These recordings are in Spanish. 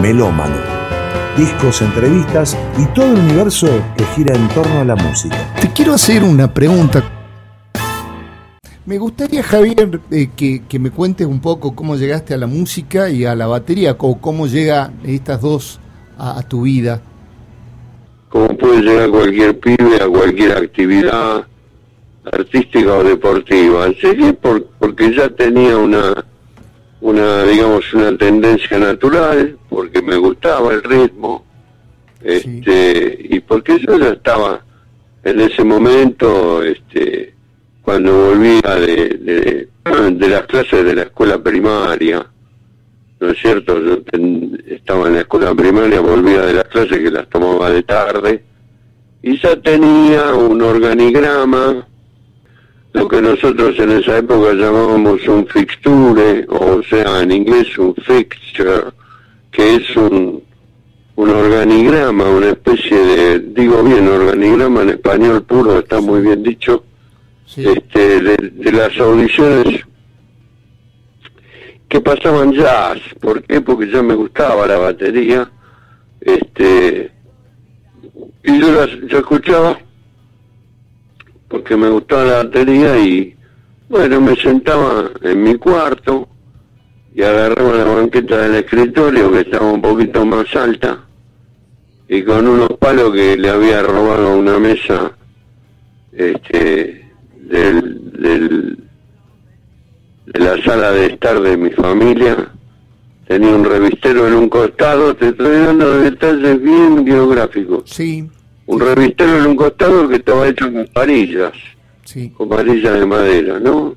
Melómano. Discos, entrevistas y todo el universo que gira en torno a la música. Te quiero hacer una pregunta. Me gustaría, Javier, eh, que, me cuentes un poco cómo llegaste a la música y a la batería, o cómo llega estas dos a, tu vida. Cómo puede llegar cualquier pibe a cualquier actividad artística o deportiva. Llegué por, porque ya tenía una, una, digamos, una tendencia natural, porque me gustaba el ritmo, este, y porque yo ya estaba en ese momento, este, cuando volvía de, de, las clases de la escuela primaria, ¿no es cierto? Yo estaba en la escuela primaria, volvía de las clases que las tomaba de tarde, y ya tenía un organigrama, lo que nosotros en esa época llamábamos un fixture, o sea, en inglés un fixture, que es un, un organigrama, una especie de, digo bien, organigrama en español puro, está muy bien dicho, este, de, las audiciones que pasaban jazz. ¿Por qué? Porque ya me gustaba la batería. Este, y yo, las, yo escuchaba porque me gustaba la batería y bueno, me sentaba en mi cuarto y agarraba la banqueta del escritorio que estaba un poquito más alta y con unos palos que le había robado a una mesa este del, de la sala de estar de mi familia. Tenía un revistero en un costado, te estoy dando detalles bien biográficos. Sí. Un revistero en un costado que estaba hecho con varillas, sí. con varillas de madera, ¿no?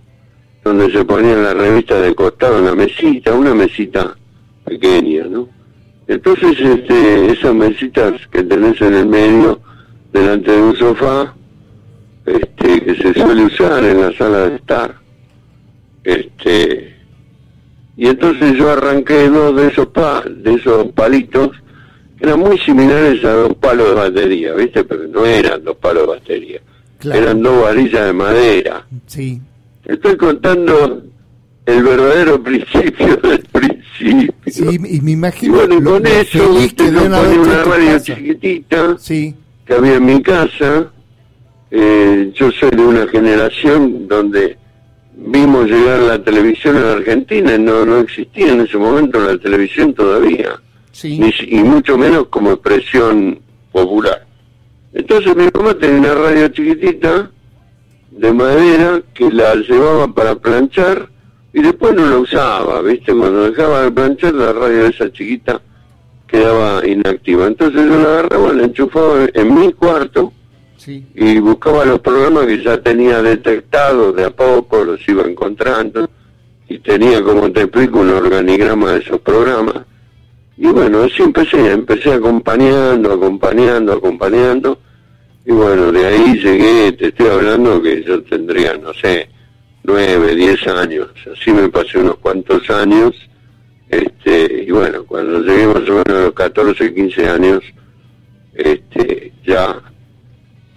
Donde se ponían las revistas de costado en la mesita, una mesita pequeña, ¿no? Entonces, este, esas mesitas que tenés en el medio, delante de un sofá, este, que se suele usar en la sala de estar. Este, y entonces yo arranqué dos de esos, pa, de esos palitos, eran muy similares a dos palos de batería, ¿viste? Pero no eran dos palos de batería, eran dos varillas de madera. Sí. Estoy contando el verdadero principio del principio. Sí, y me imagino. Y bueno, con eso, usted no ponía una radio chiquitita sí. que había en mi casa eh, yo soy de una generación donde vimos llegar la televisión en Argentina, no, no existía en ese momento la televisión todavía, y mucho menos como expresión popular. Entonces mi mamá tenía una radio chiquitita de madera que la llevaba para planchar y después no la usaba, ¿viste? Cuando dejaba de planchar la radio esa chiquita quedaba inactiva. Entonces yo la agarraba, la enchufaba en mi cuarto y buscaba los programas que ya tenía detectados, de a poco los iba encontrando, y tenía, como te explico, un organigrama de esos programas. Y bueno, así empecé, empecé acompañando, acompañando, acompañando, y bueno, de ahí llegué, te estoy hablando que yo tendría, no sé, nueve, diez años, así me pasé unos cuantos años, este, y bueno, cuando llegué más o menos a los 14, 15 años, este, ya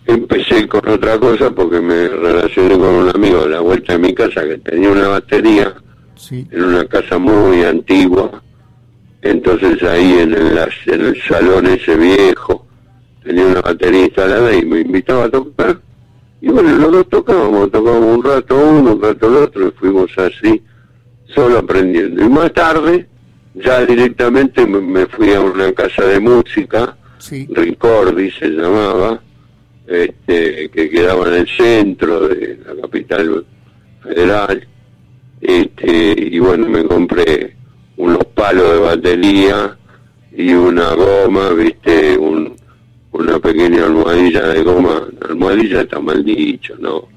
empecé con otra cosa porque me relacioné con un amigo de la vuelta de mi casa que tenía una batería en una casa muy antigua. Entonces ahí en el, en el salón ese viejo tenía una batería instalada y me invitaba a tocar. Y bueno, los dos tocábamos, tocábamos un rato uno, un rato el otro y fuimos así, solo aprendiendo. Y más tarde, ya directamente me fui a una casa de música, Ricordi se llamaba, este, que quedaba en el centro de la capital federal. Este, y bueno, me compré unos palos de batería y una goma, viste, un, una pequeña almohadilla de goma, almohadilla está mal dicho, ¿no?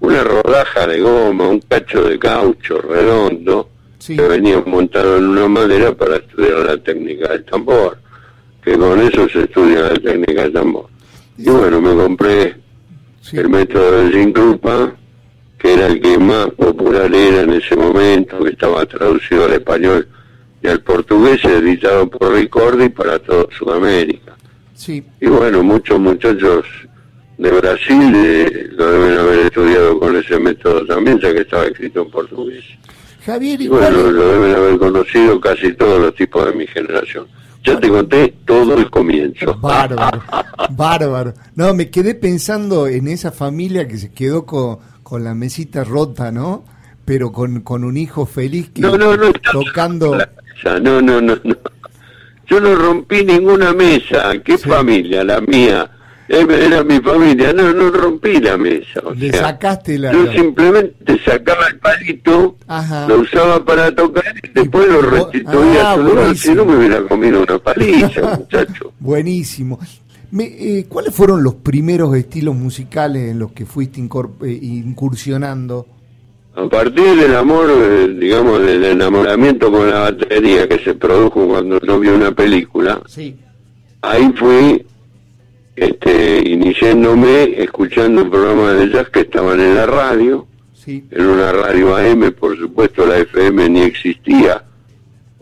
Una rodaja de goma, un cacho de caucho redondo, que venía montado en una madera para estudiar la técnica del tambor, que con eso se estudia la técnica del tambor. Y bueno, me compré el método de Zincrupa, que era el que más popular era en ese momento, que estaba traducido al español y al portugués, editado por Ricordi para toda Sudamérica. Sí. Y bueno, muchos muchachos de Brasil eh, lo deben haber estudiado con ese método también, ya que estaba escrito en portugués. Javier, Y ¿y bueno, cuál lo deben haber conocido casi todos los tipos de mi generación. Ya te conté todo el comienzo. Bárbaro, bárbaro. No, me quedé pensando en esa familia que se quedó con, con la mesita rota, ¿no? Pero con, con un hijo feliz que No, no, no. tocando. Mesa, No, no, no, no. Yo no rompí ninguna mesa. ¿Qué Sí. familia? La mía. Era mi familia. No, no rompí la mesa. o Le sea, sacaste la. Yo simplemente sacaba el palito, Ajá. lo usaba para tocar y después lo restituía ah, a su lugar. Si no me hubiera comido una paliza, muchacho. Buenísimo. Me, eh, ¿Cuáles fueron los primeros estilos musicales en los que fuiste eh, incursionando? A partir del amor, eh, digamos, del enamoramiento con la batería que se produjo cuando yo vi una película, Sí. ahí fui este, iniciándome escuchando un programa de jazz que estaban en la radio, Sí. en una radio AM, por supuesto la FM ni existía.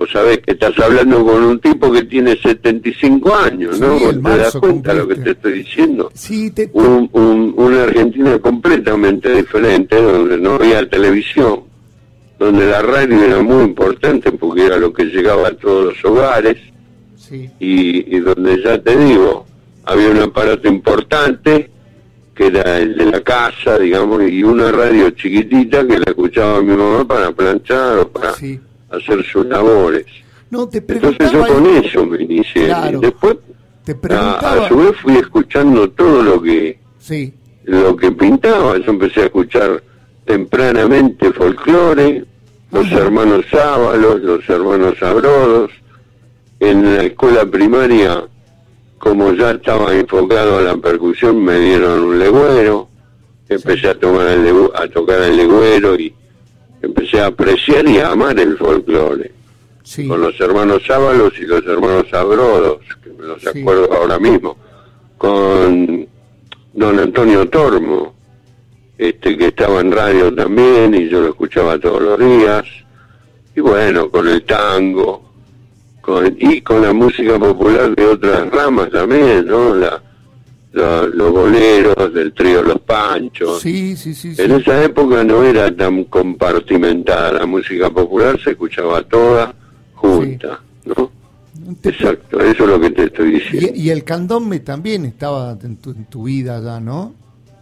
Vos sabés que estás hablando con un tipo que tiene 75 años, ¿no? Sí, ¿Vos el ¿Te das cuenta de lo que te estoy diciendo? Sí, te, te- un, un- una Argentina completamente diferente, donde no había televisión, donde la radio era muy importante porque era lo que llegaba a todos los hogares sí. y, y donde ya te digo, había un aparato importante que era el de la casa, digamos, y una radio chiquitita que la escuchaba mi mamá para planchar o para Sí. Hacer sus labores. No, te Entonces yo con eso me inicié. Claro. Después, Te a, preguntaba. a su vez fui escuchando todo lo que Sí. lo que pintaba. Yo empecé a escuchar tempranamente folclore, los Ajá. hermanos Sábalos, los hermanos Abrodos. En la escuela primaria, como ya estaba enfocado a la percusión, me dieron un legüero. Empecé a, tomar el a tocar el legüero y empecé a apreciar y a amar el folclore. Sí. Con los hermanos Sábalos y los hermanos Abrodos, que me los Sí. acuerdo ahora mismo. Con don Antonio Tormo, este que estaba en radio también y yo lo escuchaba todos los días. Y bueno, con el tango, con, y con la música popular de otras ramas también, ¿no? La, los boleros del trío Los Panchos. Sí, sí, sí. En esa época no era tan compartimentada, la música popular se escuchaba toda junta, ¿no? Exacto, eso es lo que te estoy diciendo. Y, y el candombe también estaba en tu, en tu vida ya, ¿no?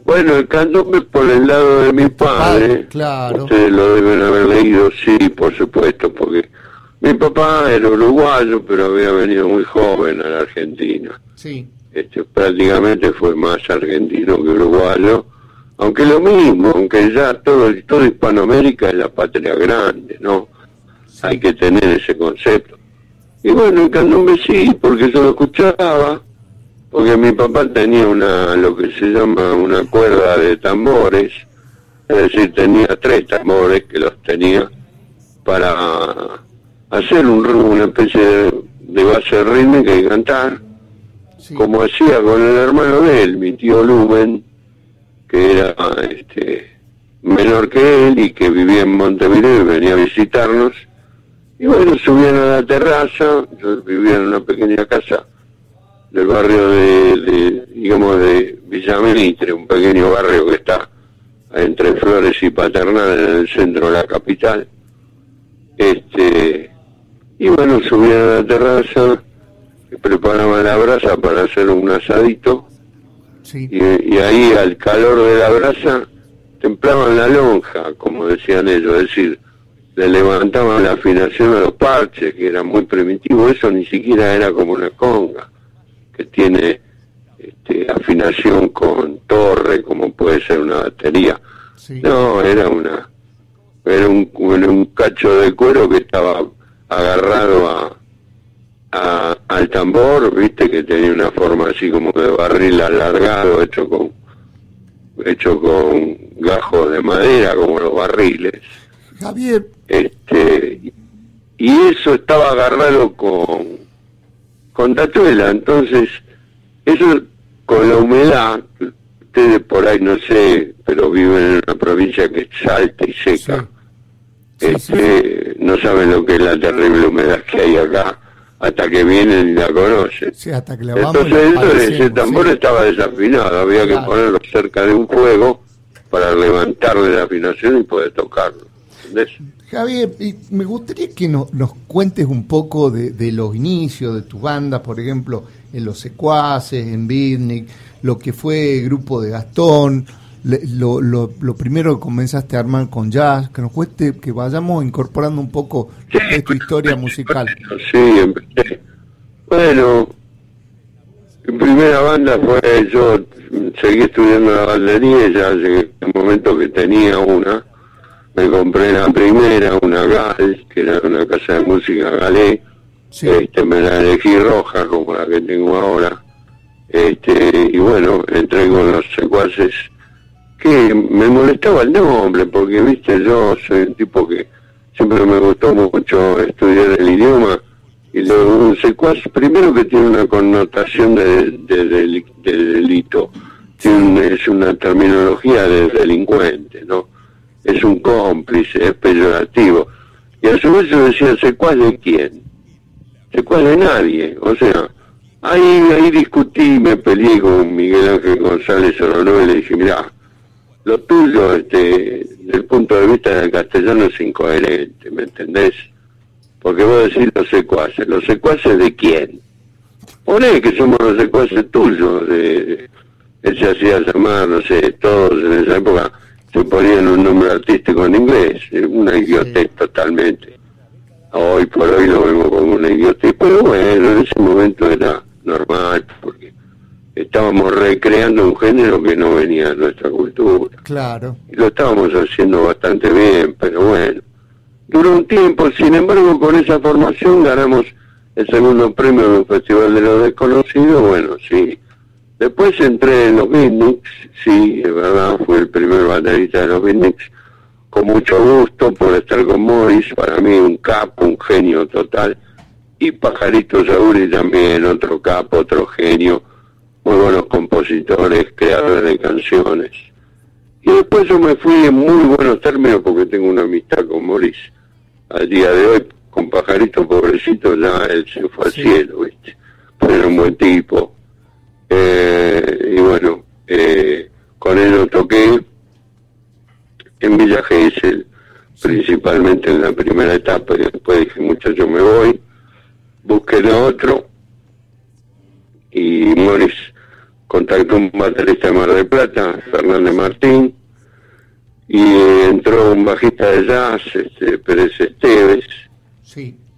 Bueno, el candombe por el lado de mi padre, padre, claro. ustedes lo deben haber leído, sí, por supuesto, porque mi papá era uruguayo, pero había venido muy joven a la Argentina. Sí. Este, prácticamente fue más argentino que uruguayo, aunque lo mismo, aunque ya todo, todo Hispanoamérica es la patria grande, ¿no? Hay que tener ese concepto. Y bueno, el candombe sí, porque yo lo escuchaba, porque mi papá tenía una, lo que se llama una cuerda de tambores, es decir, tenía tres tambores que los tenía para hacer un, una especie de, de base rítmica y cantar como hacía con el hermano de él, mi tío Lumen, que era este menor que él y que vivía en Montevideo y venía a visitarnos. Y bueno, subían a la terraza, yo vivía en una pequeña casa del barrio de, digamos, de Villamentre, un pequeño barrio que está entre Flores y Paternal en el centro de la capital. Este, y bueno, subían a la terraza, preparaban la brasa para hacer un asadito sí. y, y ahí al calor de la brasa templaban la lonja, como decían ellos, es decir, le levantaban la afinación a los parches, que era muy primitivo, eso ni siquiera era como una conga, que tiene este, afinación con torre, como puede ser una batería. sí. No, era una era un, era un cacho de cuero que estaba agarrado a, a- al tambor, viste que tenía una forma así como de barril alargado hecho con hecho con gajos de madera como los barriles. Javier, Este y eso estaba agarrado con con tatuela, entonces eso con la humedad ustedes por ahí no sé, pero viven en una provincia que es alta y seca. Sí, sí, este, no saben lo que es la terrible humedad que hay acá hasta que vienen y la conocen. sí, hasta que la vamos Entonces la ese tambor sí. estaba desafinado, había Claro. que ponerlo cerca de un fuego para levantarle la afinación y poder tocarlo. ¿entendés? Javier, me gustaría que nos cuentes un poco de, los inicios de tu banda, por ejemplo, en Los Secuaces, en Bitnik, lo que fue el grupo de Gastón, lo, lo, lo, primero que comenzaste a armar con jazz, que nos cueste, que vayamos incorporando un poco de tu historia musical. Sí, bueno, mi primera banda fue, yo seguí estudiando la baldería y ya llegué un momento que tenía una, me compré la primera, una GAL, que era una casa de música galé, este, me la elegí roja como la que tengo ahora, este, y bueno, entré con los secuaces, que me molestaba el nombre, porque viste, yo soy un tipo que siempre me gustó mucho estudiar el idioma, y lo, un secuaz, primero que tiene una connotación de, de, delito, es una terminología de delincuente, ¿no? es un cómplice, es peyorativo. Y a su vez yo decía, ¿secuaz de quién? ¿Secuaz de nadie? O sea, ahí, ahí discutí, me peleé con Miguel Ángel González Orono y le dije, mira, lo tuyo, este, desde el punto de vista del castellano es incoherente, ¿me entendés? Porque vos decís los secuaces, ¿los secuaces de quién? Poné que somos los secuaces tuyos, de, él se hacía llamar, no sé, todos en esa época se ponían un nombre artístico en inglés, una idiotez totalmente. Hoy por hoy lo vemos como una idiotez, pero bueno, en ese momento era normal, porque estábamos recreando un género que no venía de nuestra cultura. Claro. Y lo estábamos haciendo bastante bien, pero bueno. Duró un tiempo, sin embargo, con esa formación ganamos el segundo premio un Festival de los Desconocidos, bueno, sí Después entré en los Beatniks, sí, es verdad, fue el primer baterista de los Beatniks, con mucho gusto por estar con Morris, para mí un capo, un genio total, y Pajarito Sauri también, otro capo, otro genio, muy buenos compositores, creadores de canciones. Y después yo me fui en muy buenos términos porque tengo una amistad con Morris. Al día de hoy, con Pajarito pobrecito, ya él se fue al cielo, ¿viste? Pero era un buen tipo eh, y bueno, eh, con él lo toqué en Villa Gesell, principalmente en la primera etapa, y después dije, muchacho, me voy, busqué otro, y Morris contactó un baterista de Mar del Plata, Fernández Martín, y entró un bajista de jazz, este, Pérez Esteves,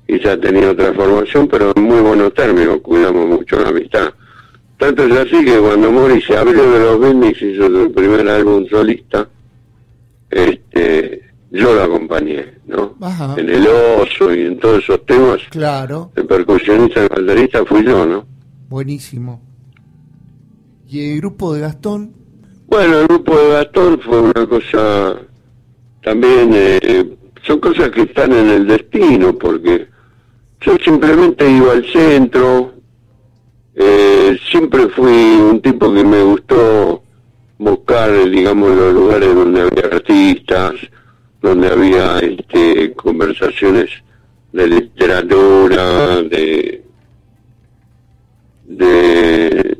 y ya tenía otra formación, pero en muy buenos términos, cuidamos mucho la amistad. Tanto es así que cuando Mori se abrió de los Bendix y hizo su primer álbum solista, este, yo lo acompañé, ¿no? En el oso y en todos esos temas. Claro. El percusionista y baterista fui yo, ¿no? Buenísimo. ¿Y el grupo de Gastón? Bueno, el grupo de Gastón fue una cosa también, eh, son cosas que están en el destino, porque yo simplemente iba al centro, eh, siempre fui un tipo que me gustó buscar, digamos, los lugares donde había artistas, donde había este, conversaciones de literatura, de, de,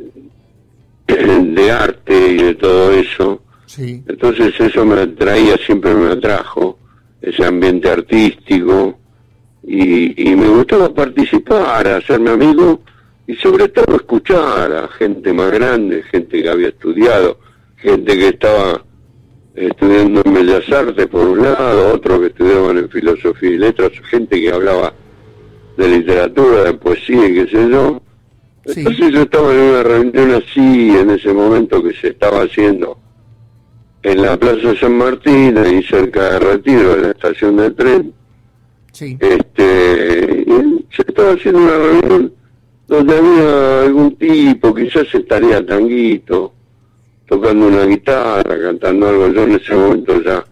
de arte y de todo eso. Entonces eso me atraía, siempre me atrajo, ese ambiente artístico, y, y me gustaba participar, hacerme amigo y sobre todo escuchar a gente más grande, gente que había estudiado, gente que estaba estudiando en Bellas Artes por un lado, otros que estudiaban en Filosofía y Letras, gente que hablaba de literatura, de poesía y qué sé yo. Entonces yo estaba en una reunión así, en ese momento que se estaba haciendo en la Plaza San Martín, ahí cerca de Retiro, de la estación de tren. Este, se estaba haciendo una reunión donde había algún tipo, quizás estaría tanguito, tocando una guitarra, cantando algo. Yo en ese momento ya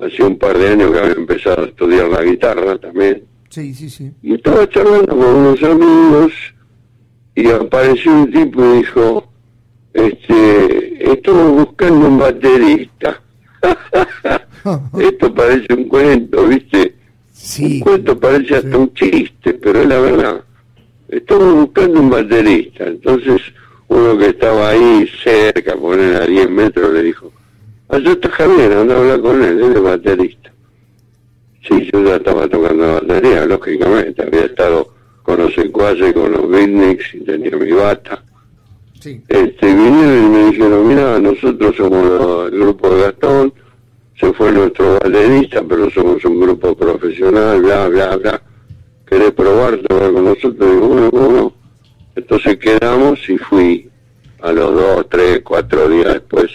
hacía un par de años que había empezado a estudiar la guitarra también. Sí, sí, sí. Y estaba charlando con unos amigos y apareció un tipo y dijo, este, estoy buscando un baterista. Esto parece un cuento, ¿viste? Sí. Un cuento parece hasta un chiste, pero es la verdad estamos buscando un baterista. Entonces uno que estaba ahí cerca, poner a 10 metros, le dijo, allá está Javier, anda a hablar con él, él es baterista. Sí, yo ya estaba tocando la batería, lógicamente. Había estado con los secuaces, con los beatniks y tenía mi bata. Sí. Este, vinieron y me dijeron, mira, nosotros somos el grupo de Gastón, se fue nuestro baterista, pero somos un grupo profesional, bla, bla, bla. ¿Querés probar tocar con nosotros? Digo, bueno, bueno. Entonces quedamos y fui a los dos, tres, cuatro días después.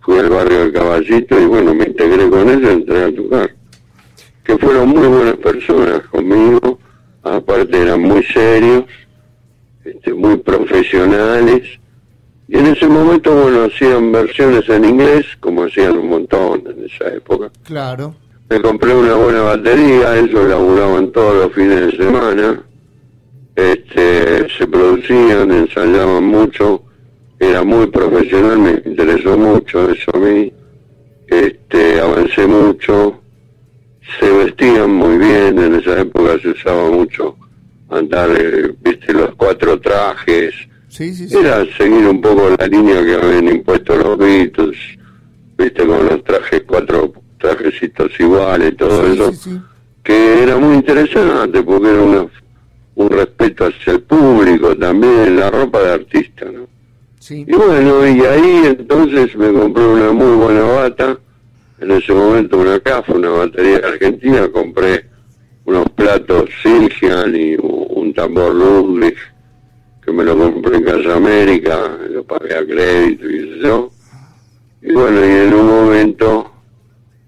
Fui al barrio del Caballito y bueno, me integré con ellos y entré a tocar. Que fueron muy buenas personas conmigo, aparte eran muy serios, este, muy profesionales. Y en ese momento, bueno, hacían versiones en inglés, como hacían un montón en esa época. Claro. Me compré una buena batería, ellos laburaban todos los fines de semana. Este, se producían, ensayaban mucho, era muy profesional, me interesó mucho eso a mí. Este, avancé mucho, se vestían muy bien, en esa época se usaba mucho andar, eh, viste, los cuatro trajes. Sí, sí, sí. Era seguir un poco la línea que habían impuesto los Beatles, viste, con los trajes, cuatro trajecitos iguales, todo eso, que era muy interesante porque era una, un respeto hacia el público también, la ropa de artista, ¿no? Sí. Y bueno, y ahí entonces me compré una muy buena bata, en ese momento una CAF, una batería argentina, compré unos platos Silgian y un tambor Ludwig, que me lo compré en Casa América, lo pagué a crédito y eso. Y bueno, y en un momento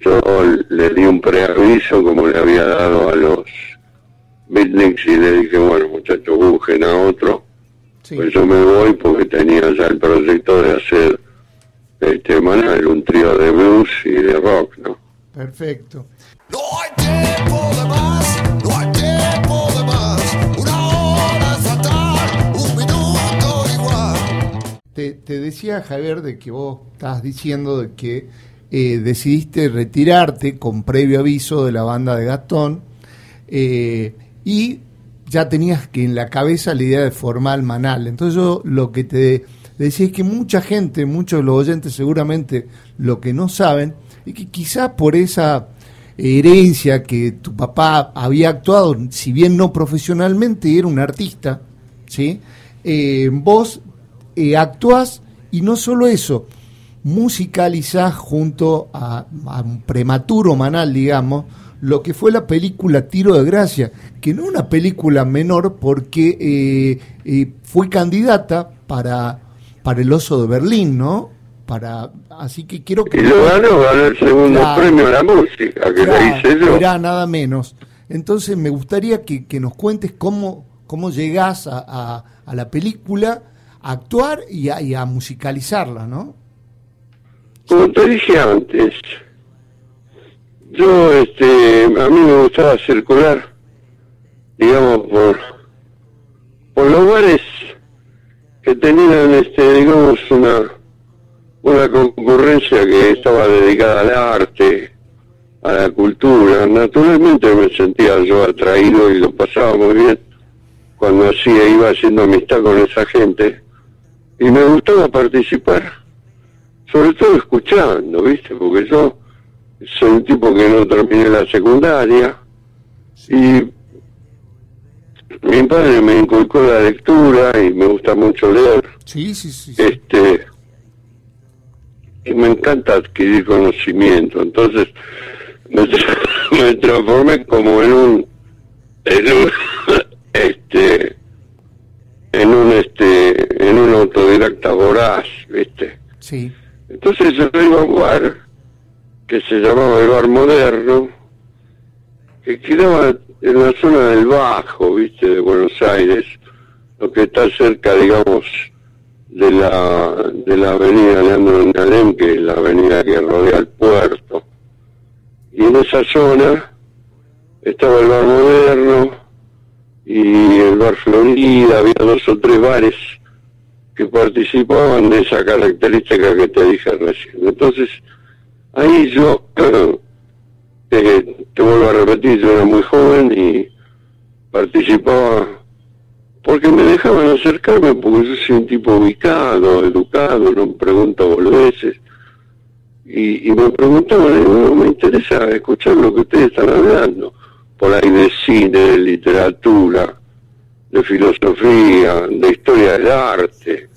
yo le di un preaviso como le había dado a los beatniks y le dije, bueno muchachos, busquen a otro. sí. Pues yo me voy porque tenía ya el proyecto de hacer este Manuel, un trío de blues y de rock, ¿no? Perfecto. No hay tiempo de Te, decía, Javier, de que vos estás diciendo de que eh, decidiste retirarte con previo aviso de la banda de Gastón eh, y ya tenías que en la cabeza la idea de formar Manal. Entonces yo lo que te decía es que mucha gente, muchos de los oyentes seguramente lo que no saben, es que quizás por esa herencia que tu papá había actuado, si bien no profesionalmente, era un artista, ¿sí? Eh, vos eh, actuás y no solo eso, musicalizás junto a, a un prematuro Manal, digamos, lo que fue la película Tiro de Gracia, que no es una película menor porque eh, eh, fue candidata para, para el Oso de Berlín, ¿no? Para, así que quiero que... Y lo ganó, ganó el segundo Claro. premio a la música, que Claro, le hice yo. mirá, nada menos. Entonces me gustaría que, que nos cuentes cómo, cómo llegás a, a- a la película, actuar y a, y a musicalizarla, ¿no? Como te dije antes, yo, este, a mí me gustaba circular, digamos, por, por los bares que tenían, este, digamos, una, una concurrencia que estaba dedicada al arte, a la cultura. Naturalmente me sentía yo atraído y lo pasaba muy bien cuando hacía, iba haciendo amistad con esa gente y me gustaba participar sobre todo escuchando, ¿viste? Porque yo soy un tipo que no terminé la secundaria y mi padre me inculcó la lectura y me gusta mucho leer. Sí, sí, sí. sí. Este y me encanta adquirir conocimiento, entonces me, tra- me transformé como en un en un este en un este en un autodidacta voraz, ¿viste? Sí, Entonces yo a un bar que se llamaba el Bar Moderno, que quedaba en la zona del Bajo, viste, de Buenos Aires, lo que está cerca, digamos, de la, de la avenida Leandro Nalem, que es la avenida que rodea el puerto. Y en esa zona estaba el Bar Moderno y el Bar Florida, había dos o tres bares que participaban de esa característica que te dije recién. Entonces, ahí yo, eh, te vuelvo a repetir, yo era muy joven y participaba porque me dejaban acercarme, porque yo soy un tipo ubicado, educado, no pregunto boludeces. y, me preguntaban, digo, me interesa escuchar lo que ustedes están hablando, por ahí de cine, de literatura, de filosofía, de historia del arte,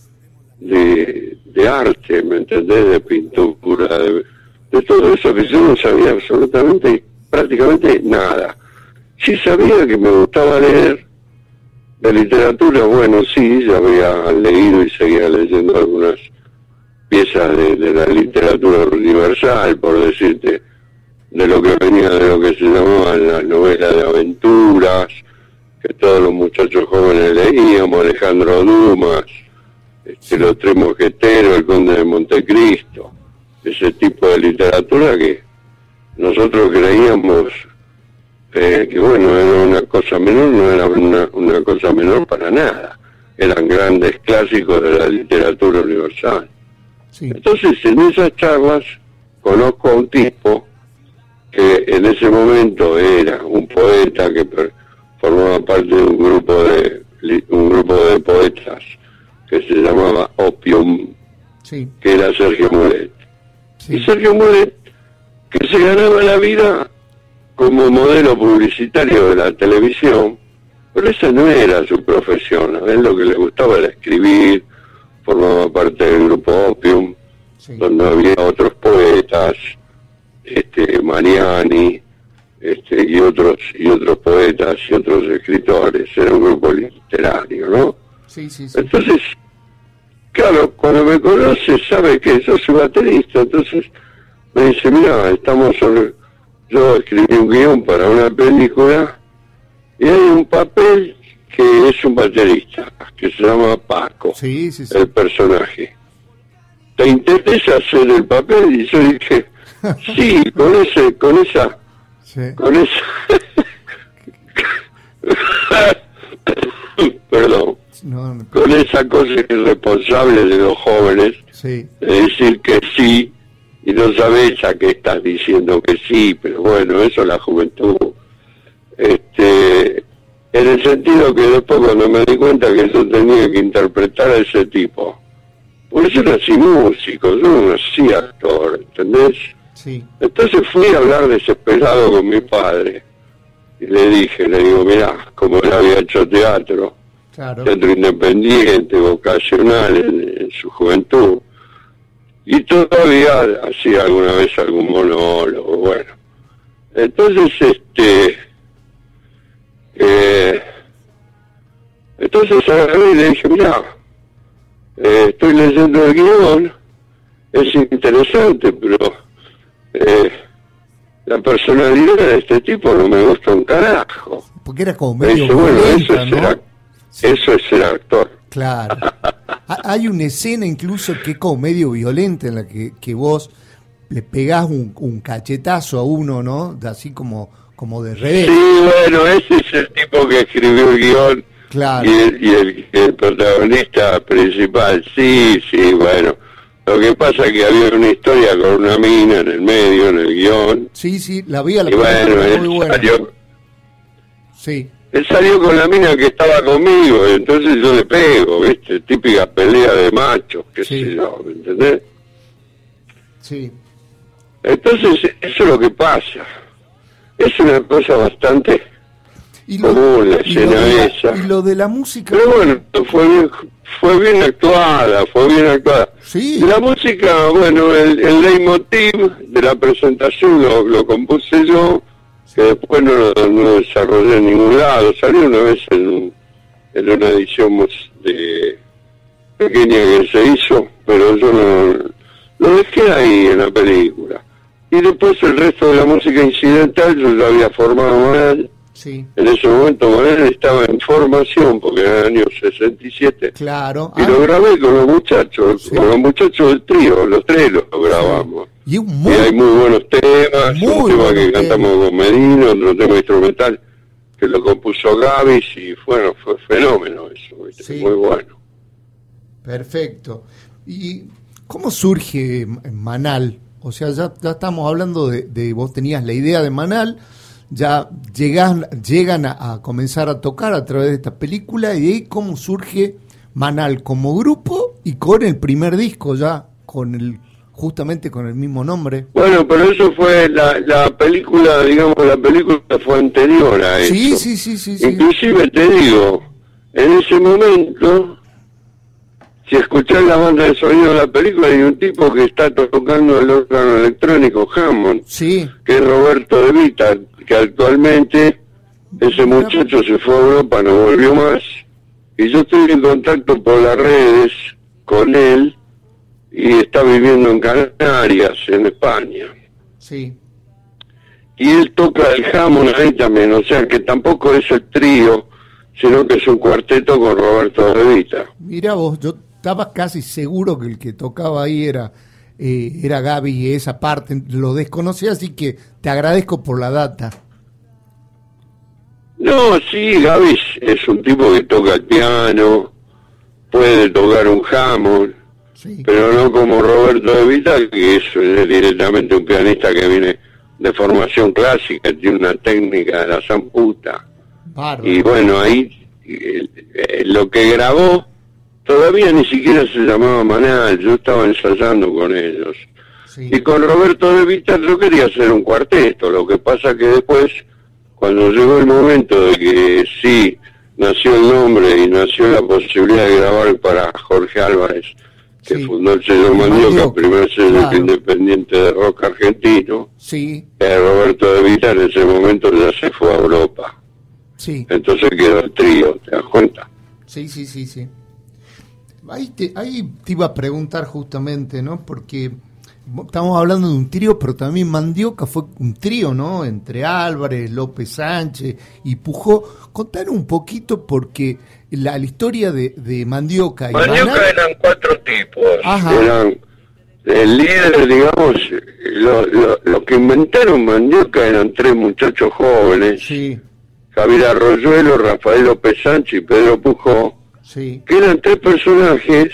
de, arte, ¿me entendés? De pintura, de, todo eso que yo no sabía absolutamente, prácticamente nada. Sí sabía que me gustaba leer, de literatura, bueno, sí, ya había leído y seguía leyendo algunas piezas de la literatura universal, por decirte, de lo que venía de lo que se llamaban las novelas de aventuras, que todos los muchachos jóvenes leíamos, Alejandro Dumas, este, Los Tres Mosqueteros, El Conde de Montecristo, ese tipo de literatura que nosotros creíamos eh, que bueno, era una cosa menor, no era una, una cosa menor para nada, eran grandes clásicos de la literatura universal. Sí. Entonces, en esas charlas conozco a un tipo que en ese momento era un poeta que formaba parte de un grupo de un grupo de poetas que se llamaba Opium, Sí, que era Sergio Mulet. Y sí, Sergio Mulet, que se ganaba la vida como modelo publicitario de la televisión, pero esa no era su profesión, a él lo que le gustaba era escribir, formaba parte del grupo Opium, sí. donde había otros poetas, este Mariani, este, y otros y otros poetas y otros escritores, era un grupo literario, ¿no? Sí, sí, sí. Entonces, claro, cuando me conoce sabe que yo soy baterista, entonces me dice, mira, estamos sobre, yo escribí un guion para una película y hay un papel que es un baterista, que se llama Paco Sí, sí, sí. el personaje. ¿Te interesa hacer el papel? Y yo dije, sí, con ese, con esa, Sí. con esa, perdón, No, no, con esa cosa irresponsable de los jóvenes, sí, de decir que sí, y no sabes a qué estás diciendo que sí, pero bueno, eso es la juventud. Este, en el sentido que después cuando me di cuenta que yo tenía que interpretar a ese tipo, porque yo nací músico, yo no nací actor, ¿entendés? Sí. Entonces fui a hablar desesperado con mi padre y le dije, le digo, mirá, como él había hecho teatro, Claro. teatro independiente, vocacional en, en su juventud. Y todavía hacía alguna vez algún monólogo, bueno. Entonces, este, eh, entonces agarré y le dije, mira, eh, estoy leyendo el guion, es interesante, pero eh, la personalidad de este tipo no me gusta un carajo. Porque era como Me medio dice, bueno, eso violenta, es, ser, ¿no? ac- eso es ser actor. Claro. Ha- Hay una escena incluso que es como medio violenta en la que, que vos le pegás un, un cachetazo a uno, ¿no? Así como, como de revés. Sí, bueno, ese es el tipo que escribió el guion Claro. y, el, y el, el protagonista principal. Sí, sí, bueno. Lo que pasa es que había una historia con una mina en el medio, en el guion. Sí, sí, la vi a la Y bueno, él muy buena. salió, Sí, él salió con la mina que estaba conmigo, entonces yo le pego, ¿viste? Típica pelea de machos, qué Sí. sé yo, ¿me entendés? sí. Entonces, eso es lo que pasa. Es una cosa bastante Y común la y lo escena de esa. y lo de la música. Pero bueno, fue bien, fue bien actuada, fue bien actuada. Sí. La música, bueno, el, el leitmotiv de la presentación lo, lo compuse yo, que después no, lo- no desarrollé en ningún lado. Salió una vez en, en una edición de pequeña que se hizo, pero yo no lo dejé ahí en la película. Y después el resto de la música incidental yo ya había formado mal. Sí, En ese momento Morel estaba en formación, porque era el año 67, claro. y Ah, lo grabé con los muchachos, Sí. con los muchachos del trío, los tres los grabamos. y hay muy buenos temas, Muy un tema que cantamos con Merino, otro tema instrumental que lo compuso Gavis, y bueno, fue fenómeno eso, ¿viste? Sí. muy bueno. Perfecto. ¿Y cómo surge Manal? O sea, ya, ya estamos hablando de, de vos tenías la idea de Manal, ya llegan, llegan a, a comenzar a tocar a través de esta película y de ahí cómo surge Manal como grupo y con el primer disco ya, con el justamente con el mismo nombre. Bueno, pero eso fue la, la película, digamos, la película fue anterior a eso. Sí, sí, sí, sí, sí. Inclusive te digo, en ese momento, si escuchás la banda de sonido de la película, hay un tipo que está tocando el órgano electrónico Hammond, Sí, que es Roberto De Vita, que actualmente ese muchacho se fue a Europa, no volvió más, y yo estoy en contacto por las redes con él, y está viviendo en Canarias, en España. sí. Y él toca el Hammond ahí también, o sea que tampoco es el trío, sino que es un cuarteto con Roberto De Vita. Mira vos, yo estaba casi seguro que el que tocaba ahí era, eh, era Gaby y esa parte lo desconocía, así que te agradezco por la data. No, sí, Gaby es un tipo que toca el piano, puede tocar un Sí, pero no como Roberto De Vita, que es directamente un pianista que viene de formación clásica, tiene una técnica de la zamputa. Y bueno, ahí eh, eh, lo que grabó todavía ni siquiera se llamaba Manal, yo estaba ensayando con ellos. Sí, Y con Roberto De Vita yo quería hacer un cuarteto, lo que pasa que después, cuando llegó el momento de que sí, nació el nombre y nació la posibilidad de grabar para Jorge Álvarez, que Sí. fundó el sello Mandioca, primer sello claro. independiente de rock argentino, sí, eh, Roberto De Vita en ese momento ya se fue a Europa. sí, Entonces quedó el trío, ¿te das cuenta? sí, sí, sí, sí. Ahí te, ahí te iba a preguntar justamente, ¿no? Porque estamos hablando de un trío, pero también Mandioca fue un trío, ¿no? Entre Álvarez, López Sánchez y Pujó. Contar un poquito porque la, la historia de, de Mandioca y Mandioca eran cuatro tipos. Ajá. Eran el líder, digamos, lo, lo, lo que inventaron Mandioca eran tres muchachos jóvenes, Sí, Javier Arroyuelo, Rafael López Sánchez y Pedro Pujó, sí, que eran tres personajes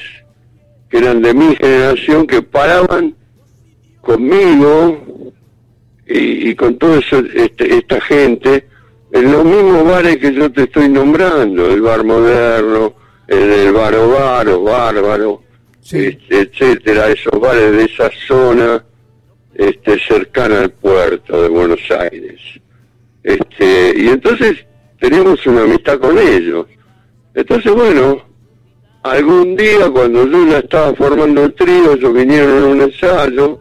que eran de mi generación que paraban conmigo y, y con toda este, esta gente en los mismos bares que yo te estoy nombrando, el bar moderno, el del bar Ovaro, Bárbaro, Sí. este, etcétera, esos bares de esa zona este, cercana al puerto de Buenos Aires. Este, y entonces teníamos una amistad con ellos. Entonces, bueno, algún día cuando yo ya estaba formando el trío, ellos vinieron a un ensayo,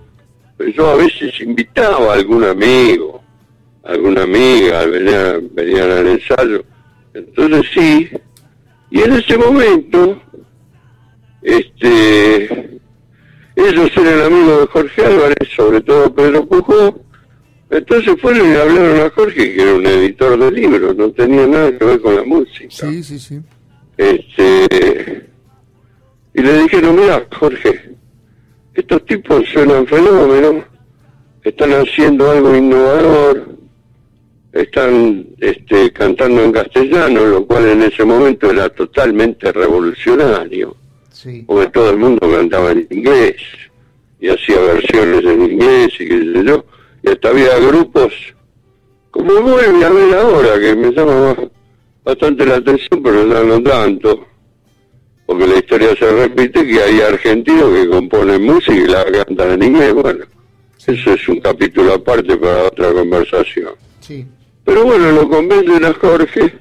pues yo a veces invitaba a algún amigo, alguna amiga, venían, venían al ensayo. Entonces sí, y en ese momento, este, ellos eran amigos de Jorge Álvarez, sobre todo Pedro Pujó, entonces fueron y hablaron a Jorge, que era un editor de libros, no tenía nada que ver con la música. sí, sí, sí. Este, y le dijeron, mira, Jorge, estos tipos suenan fenómenos, están haciendo algo innovador, están este, cantando en castellano, lo cual en ese momento era totalmente revolucionario, sí. porque todo el mundo cantaba en inglés y hacía versiones en inglés y qué sé yo, y hasta había grupos como vuelve a ver ahora, que me llama bastante la atención, pero ya no tanto, porque la historia se repite que hay argentinos que componen música y la cantan en inglés, bueno, eso es un capítulo aparte para otra conversación. sí. Pero bueno, lo convencen a Jorge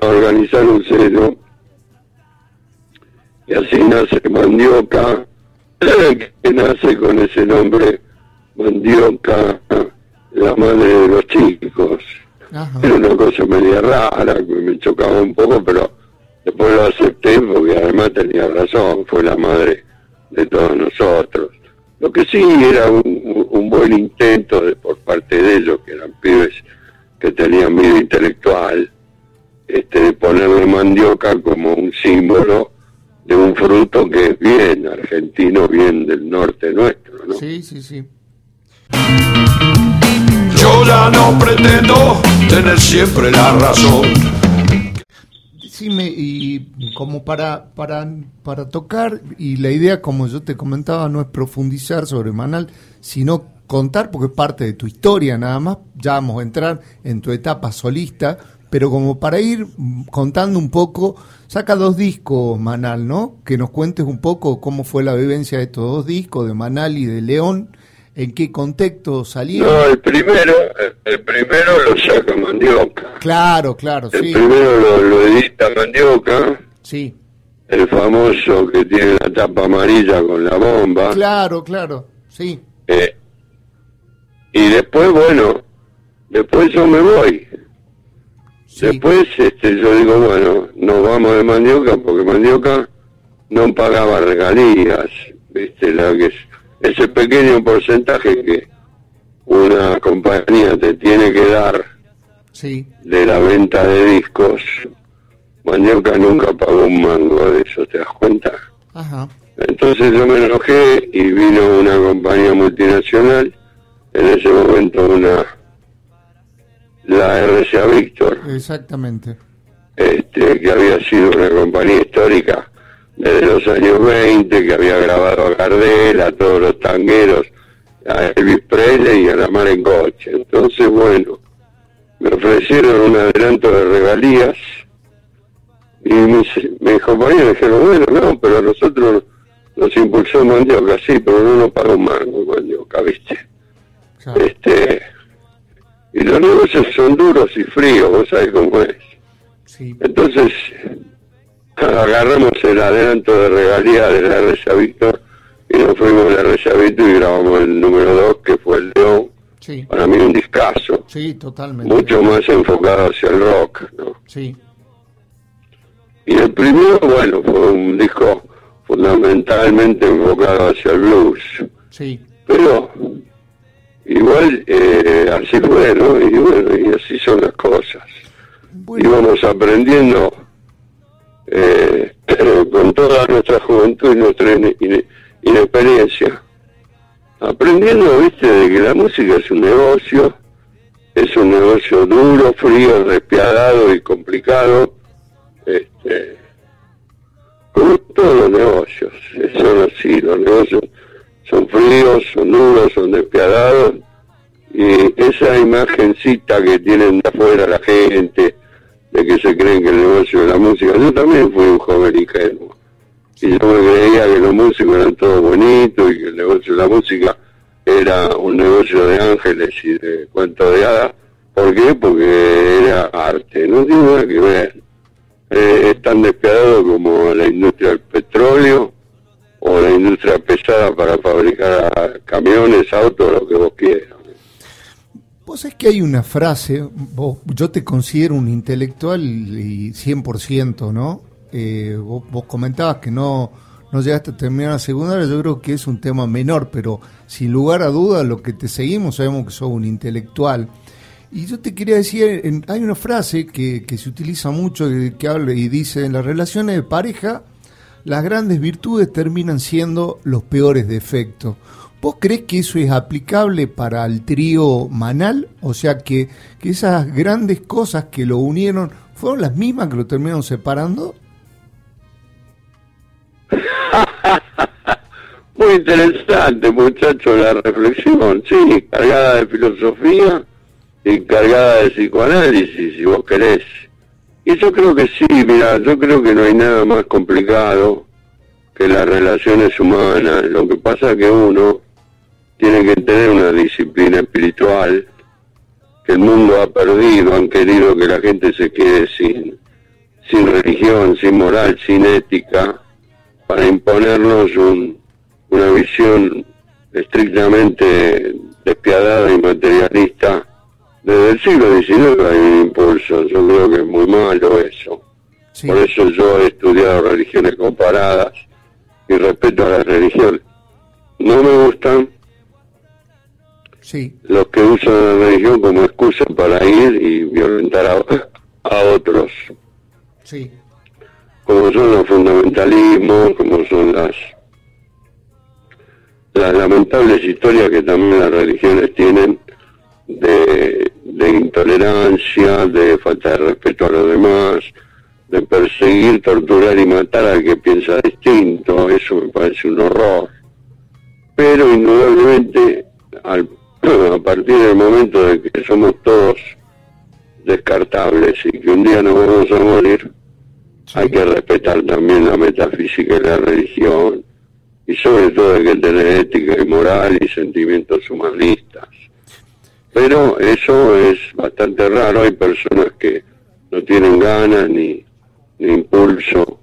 a organizar un sello. Y así nace Mandioca, que nace con ese nombre, Mandioca, la madre de los chicos. Ajá. Era una cosa media rara, que me chocaba un poco, pero después lo acepté porque además tenía razón, fue la madre de todos nosotros. Lo que sí era un, buen intento de, por parte de ellos, que eran pibes que tenían vida intelectual, este, de ponerle mandioca como un símbolo de un fruto que es bien argentino, bien del norte nuestro, ¿no? Sí, sí, sí. Yo ya no pretendo tener siempre la razón. Decime, y como para, para, para tocar, y la idea, como yo te comentaba, no es profundizar sobre Manal, sino contar, porque es parte de tu historia nada más, ya vamos a entrar en tu etapa solista, pero como para ir contando un poco, saca dos discos Manal, ¿no? Que nos cuentes un poco cómo fue la vivencia de estos dos discos, de Manal y de León, en qué contexto salieron. No, el primero, el primero lo saca Mandioca. Claro, claro, El sí, primero lo, lo edita Mandioca, sí. el famoso que tiene la tapa amarilla con la bomba. Claro, claro, sí, Eh, y después, bueno, después yo me voy. sí. Después este, yo digo, bueno, nos vamos de Mandioca porque Mandioca no pagaba regalías, ¿viste? La que es, ese pequeño porcentaje que una compañía te tiene que dar Sí, de la venta de discos, Mandioca nunca pagó un mango de eso, ¿te das cuenta? ajá, Entonces yo me enojé y vino una compañía multinacional, en ese momento una, la RCA Víctor, exactamente. este, que había sido una compañía histórica desde los años 20, que había grabado a Gardel, a todos los tangueros, a Elvis Presley y a la mar en coche. Entonces, bueno, me ofrecieron un adelanto de regalías y mis, mis compañeros dijeron, bueno, no, pero nosotros nos impulsó Mandioca, sí, pero no nos pagó un mango Mandioca, ¿viste? Claro. Este, y los negocios son duros y fríos, vos sabés cómo es. Sí, Entonces, agarramos el adelanto de regalía de la Víctor y nos fuimos a la Víctor y grabamos el número 2, que fue el León. sí, Para mí un discazo, sí, totalmente. mucho más enfocado hacia el rock, ¿no? Sí, Y el primero, bueno, fue un disco fundamentalmente enfocado hacia el blues. sí, Pero igual eh, así fue, ¿no? Y bueno, y así son las cosas. bueno, íbamos aprendiendo eh, con toda nuestra juventud y nuestra ine- ine- inexperiencia, aprendiendo, viste, de que la música es un negocio, es un negocio duro, frío, despiadado y complicado, este, como los negocios, son así, los negocios son fríos, son duros, son despiadados, y esa imagencita que tienen de afuera la gente, de que se creen que el negocio de la música, yo también fui un joven ingenuo, y yo me creía que los músicos eran todos bonitos y que el negocio de la música era un negocio de ángeles y de cuentos de hadas. ¿Por qué? Porque era arte, no tiene nada que ver. Eh, es tan despiadado como la industria del petróleo o la industria pesada para fabricar camiones, autos, lo que vos quieras. Vos sabés que hay una frase, vos- yo te considero un intelectual y 100%, ¿no? Eh, vos, vos comentabas que no, no llegaste a terminar la secundaria, yo creo que es un tema menor, pero sin lugar a dudas, lo que te seguimos sabemos que sos un intelectual. Y yo te quería decir, en- hay una frase que, que se utiliza mucho, que habla y dice, en las relaciones de pareja, las grandes virtudes terminan siendo los peores defectos. ¿Vos crees que eso es aplicable para el trío Manal? O sea, que, que esas grandes cosas que lo unieron fueron las mismas que lo terminaron separando. Muy interesante, muchacho, la reflexión, sí, cargada de filosofía y cargada de psicoanálisis, si vos querés. Y yo creo que sí, mira, yo creo que no hay nada más complicado que las relaciones humanas. Lo que pasa que uno tiene que tener una disciplina espiritual que el mundo ha perdido, han querido que la gente se quede sin, sin religión, sin moral, sin ética, para imponernos un, una visión estrictamente despiadada y materialista. Desde el siglo XIX hay un impulso, yo creo que es muy malo eso. Sí, Por eso yo he estudiado religiones comparadas y respeto a las religiones. No me gustan sí, los que usan la religión como excusa para ir y violentar a, a otros, sí, como son los fundamentalismos, como son las las lamentables historias que también las religiones tienen de, de intolerancia, de falta de respeto a los demás, de perseguir, torturar y matar al que piensa distinto, eso me parece un horror. Pero indudablemente, al, a partir del momento de que somos todos descartables y que un día nos vamos a morir, hay que respetar también la metafísica y la religión y sobre todo hay que tener ética y moral y sentimientos humanistas. Pero eso es bastante raro, hay personas que no tienen ganas ni, ni impulso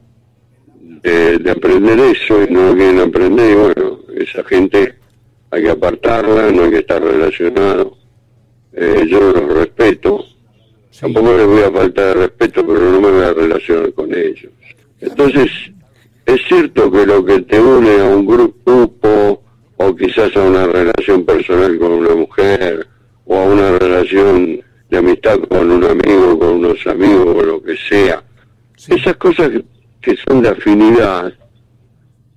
de, de aprender eso y no lo quieren aprender y bueno, esa gente hay que apartarla, no hay que estar relacionado. Eh, yo los respeto, tampoco les voy a faltar de respeto, pero no me voy a relacionar con ellos. Entonces, es cierto que lo que te une a un grupo o quizás a una relación personal con una mujer o a una relación de amistad con un amigo, con unos amigos o lo que sea, esas cosas que, que son de afinidad,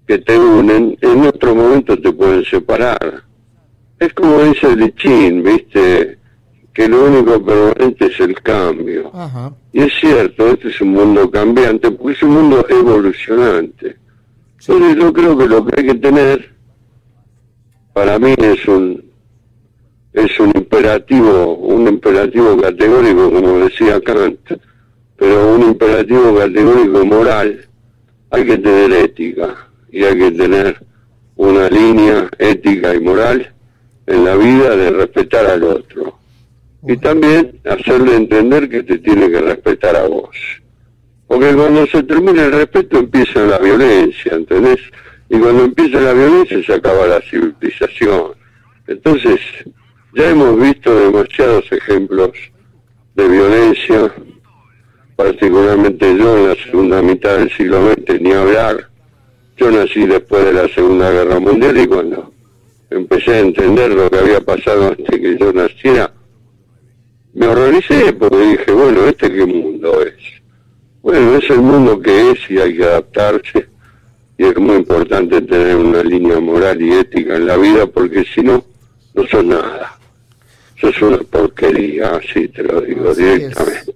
que te unen, en otro momento te pueden separar. Es como dice el Chin, ¿viste? Que lo único permanente es el cambio. Ajá. Y es cierto, este es un mundo cambiante, porque es un mundo evolucionante. Entonces yo creo que lo que hay que tener, para mí es un es un imperativo, un imperativo categórico, como decía Kant, pero un imperativo categórico moral, hay que tener ética y hay que tener una línea ética y moral en la vida de respetar al otro. Y también hacerle entender que te tiene que respetar a vos. Porque cuando se termina el respeto empieza la violencia, ¿entendés? Y cuando empieza la violencia se acaba la civilización. Entonces, ya hemos visto demasiados ejemplos de violencia, particularmente yo en la segunda mitad del siglo XX, ni hablar. Yo nací después de la Segunda Guerra Mundial y cuando empecé a entender lo que había pasado antes que yo naciera, me horroricé porque dije, bueno, ¿este qué mundo es? Bueno, es el mundo que es y hay que adaptarse. Y es muy importante tener una línea moral y ética en la vida porque si no, no sos nada. Sos una porquería, así te lo digo Así es. directamente.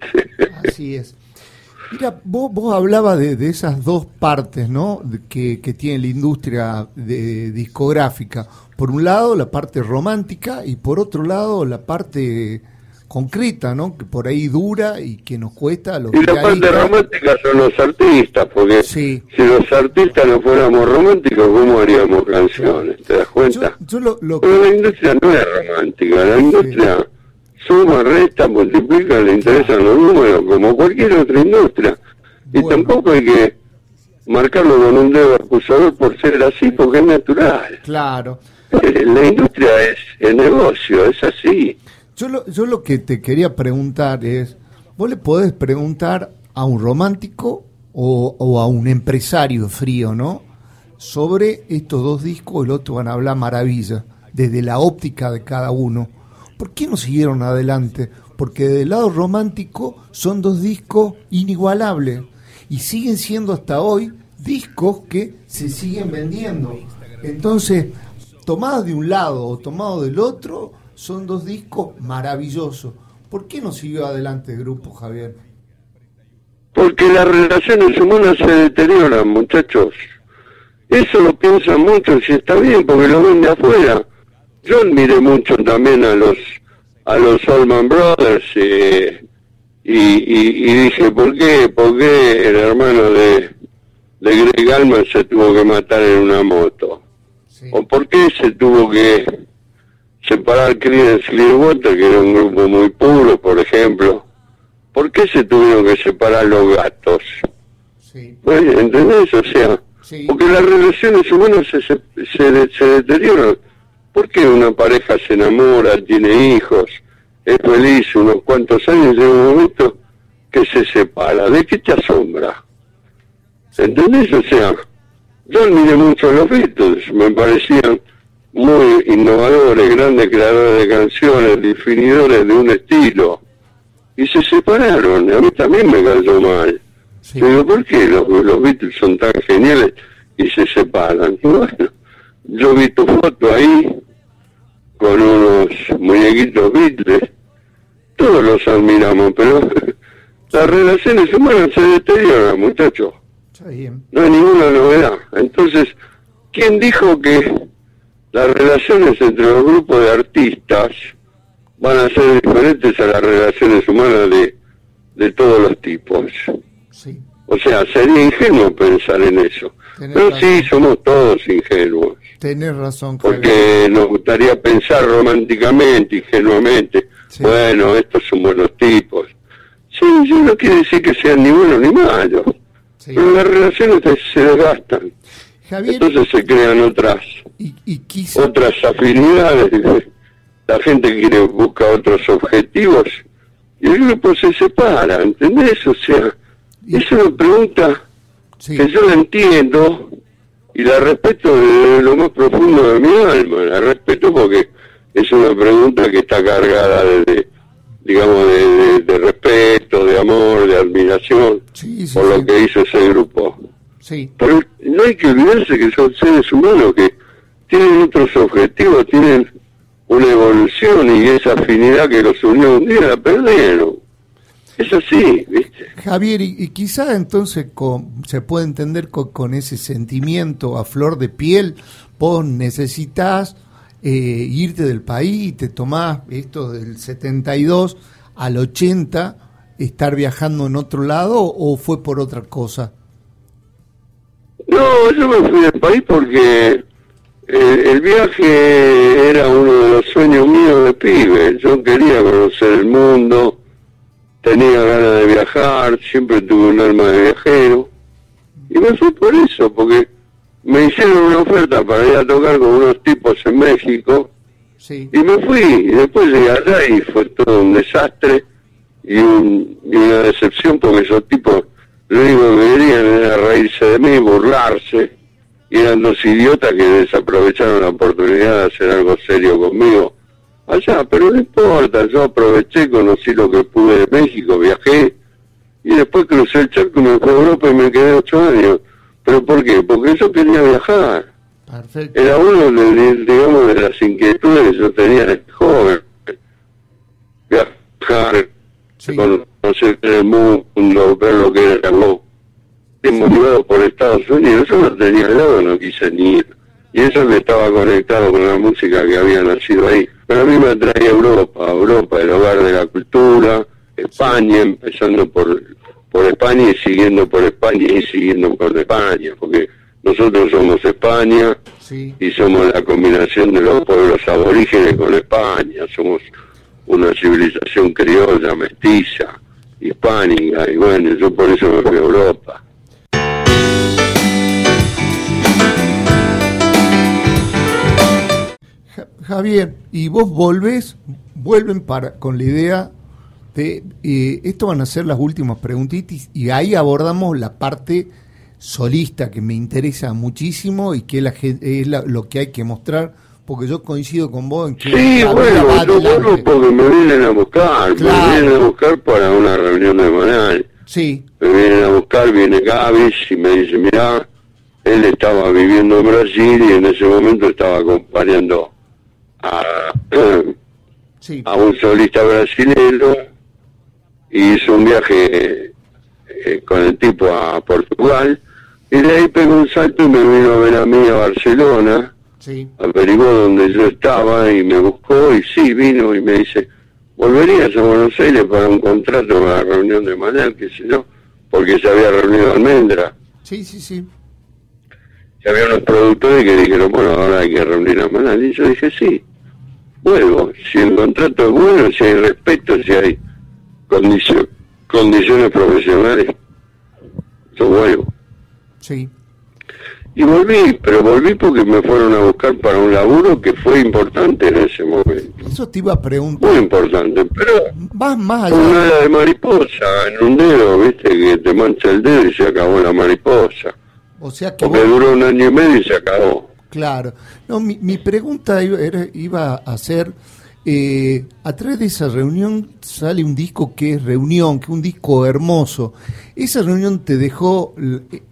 Así es. Mira, vos, vos hablabas de, de esas dos partes, ¿no? Que, que tiene la industria de- discográfica. Por un lado, la parte romántica y por otro lado, la parte concreta, ¿no? Que por ahí dura y que nos cuesta a los Y la parte romántica son los artistas, porque Sí. si los artistas no fuéramos románticos, ¿cómo haríamos canciones? ¿Te das cuenta? yo lo, lo Pero que... la industria no es romántica, la industria suma, resta, multiplica, le interesan los números, como cualquier otra industria. Y Bueno. tampoco hay que marcarlo con un dedo acusador por ser así, porque es natural. Claro. Eh, La industria es el negocio, es así. Yo lo, yo lo que te quería preguntar es, vos le podés preguntar a un romántico o, o a un empresario frío, ¿no? Sobre estos dos discos, el otro van a hablar maravilla, desde la óptica de cada uno. ¿Por qué no siguieron adelante? Porque del lado romántico son dos discos inigualables y siguen siendo hasta hoy discos que se siguen vendiendo. Entonces, tomados de un lado o tomados del otro, son dos discos maravillosos. ¿Por qué no siguió adelante el grupo, Javier? Porque las relaciones humanas se deterioran, muchachos. Eso lo piensan muchos y está bien porque lo ven de afuera. Yo admiré mucho también a los a los Allman Brothers eh, y, y, y dije, ¿por qué, ¿por qué el hermano de, de Greg Allman se tuvo que matar en una moto? ¿O por qué se tuvo que separar Creedence Clearwater, que era un grupo muy puro, por ejemplo? ¿Por qué se tuvieron que separar los gatos? Sí, Bueno, ¿Entendés? O sea, Sí. porque las relaciones humanas se, se, se, se deterioran. ¿Por qué una pareja se enamora, tiene hijos, es feliz unos cuantos años y llega un momento que se separa? ¿De qué te asombra? ¿Entendés? O sea, yo admiré mucho a los Beatles, me parecían muy innovadores, grandes creadores de canciones, definidores de un estilo. Y se separaron, a mí también me cayó mal. sí. Digo, ¿por qué los, los Beatles son tan geniales y se separan? Y bueno, yo vi tu foto ahí con unos muñequitos Beatles. Todos los admiramos, pero las relaciones humanas se deterioran, muchachos. Está bien. No hay ninguna novedad. Entonces, ¿quién dijo que las relaciones entre los grupos de artistas van a ser diferentes a las relaciones humanas de, de todos los tipos. Sí. O sea, sería ingenuo pensar en eso. Pero razón. sí, somos todos ingenuos. Tenés razón, Javier. Porque nos gustaría pensar románticamente, ingenuamente. Sí. Bueno, estos son buenos tipos. Sí, yo no quiere decir que sean ni buenos ni malos. Sí. Pero las relaciones se- desgastan. Javier, Entonces se crean otras y, y quizá, otras afinidades. La gente quiere busca otros objetivos y el grupo se separa, ¿entendés? O sea, es una pregunta sí, que yo la entiendo y la respeto de lo más profundo de mi alma. La respeto porque es una pregunta que está cargada de, de, digamos, de, de- de respeto, de amor, de admiración sí, sí, por lo que hizo ese grupo. Pero no hay que olvidarse que son seres humanos que tienen otros objetivos, tienen una evolución y esa afinidad que los unió un día la perdieron. Es así, ¿viste? Javier, y, y quizá entonces con- se puede entender con, con ese sentimiento a flor de piel, vos necesitas eh, irte del país, te tomás esto del 72 al 80, estar viajando en otro lado o fue por otra cosa? No, yo me fui del país porque eh, el viaje era uno de los sueños míos de pibe. Yo quería conocer el mundo, tenía ganas de viajar, siempre tuve un alma de viajero. Y me fui por eso, porque me hicieron una oferta para ir a tocar con unos tipos en México Sí, y me fui. Y después llegué allá y fue todo un desastre y, un- y una decepción porque esos tipos lo único que querían era reírse de mí, burlarse. Y eran dos idiotas que desaprovecharon la oportunidad de hacer algo serio conmigo allá. Pero no importa, yo aproveché, conocí lo que pude de México, viajé y después crucé el charco me fui a Europa y me quedé ocho años. ¿Pero por qué? Porque yo quería viajar perfecto. era uno de, digamos de las inquietudes que yo tenía de joven viajar Sí. conocer el mundo ver lo que era el motivado por Estados Unidos yo no tenía lado no quise ni ir y eso me estaba conectado con la música que había nacido ahí pero a mí me atraía Europa Europa el hogar de la cultura España empezando por por España y siguiendo por España y siguiendo por España porque nosotros somos España Sí, y somos la combinación de los pueblos aborígenes con España, somos una civilización criolla, mestiza, hispánica, y bueno, yo por eso me fui a Europa. Javier, y vos volvés, vuelven para con la idea de eh, esto van a ser las últimas preguntitas y ahí abordamos la parte solista que me interesa muchísimo y que la es la- lo que hay que mostrar porque yo coincido con vos en que Sí, bueno, yo vuelvo porque me vienen a buscar, Claro. me vienen a buscar para una reunión de Manal. Sí, Me vienen a buscar, viene Gavis y me dice, mirá, él estaba viviendo en Brasil y en ese momento estaba acompañando a, sí, a un solista brasileño y hizo un viaje eh, con el tipo a Portugal y de ahí pegó un salto y me vino a ver a mí a Barcelona, sí, averiguó donde yo estaba y me buscó y sí, vino y me dice, ¿volverías a Buenos Aires para un contrato para la reunión de Manal, qué sé yo? Porque se había reunido Almendra. sí, sí, sí, Y había unos productores que dijeron, bueno, ahora hay que reunir a Manal. Y yo dije, sí, vuelvo. Si el contrato es bueno, si hay respeto, si hay condicio- condiciones profesionales, yo vuelvo. sí, Y volví, pero volví porque me fueron a buscar para un laburo que fue importante en ese momento. eso te iba a preguntar, Muy importante, pero vas más con una allá, ala de mariposa en un dedo, viste, que te mancha el dedo y se acabó la mariposa. o sea que Porque vos, duró un año y medio y se acabó. Claro. No, mi, mi pregunta iba, era- iba a ser, eh, a través de esa reunión sale un disco que es Reunión, que es un disco hermoso. ¿Esa reunión te dejó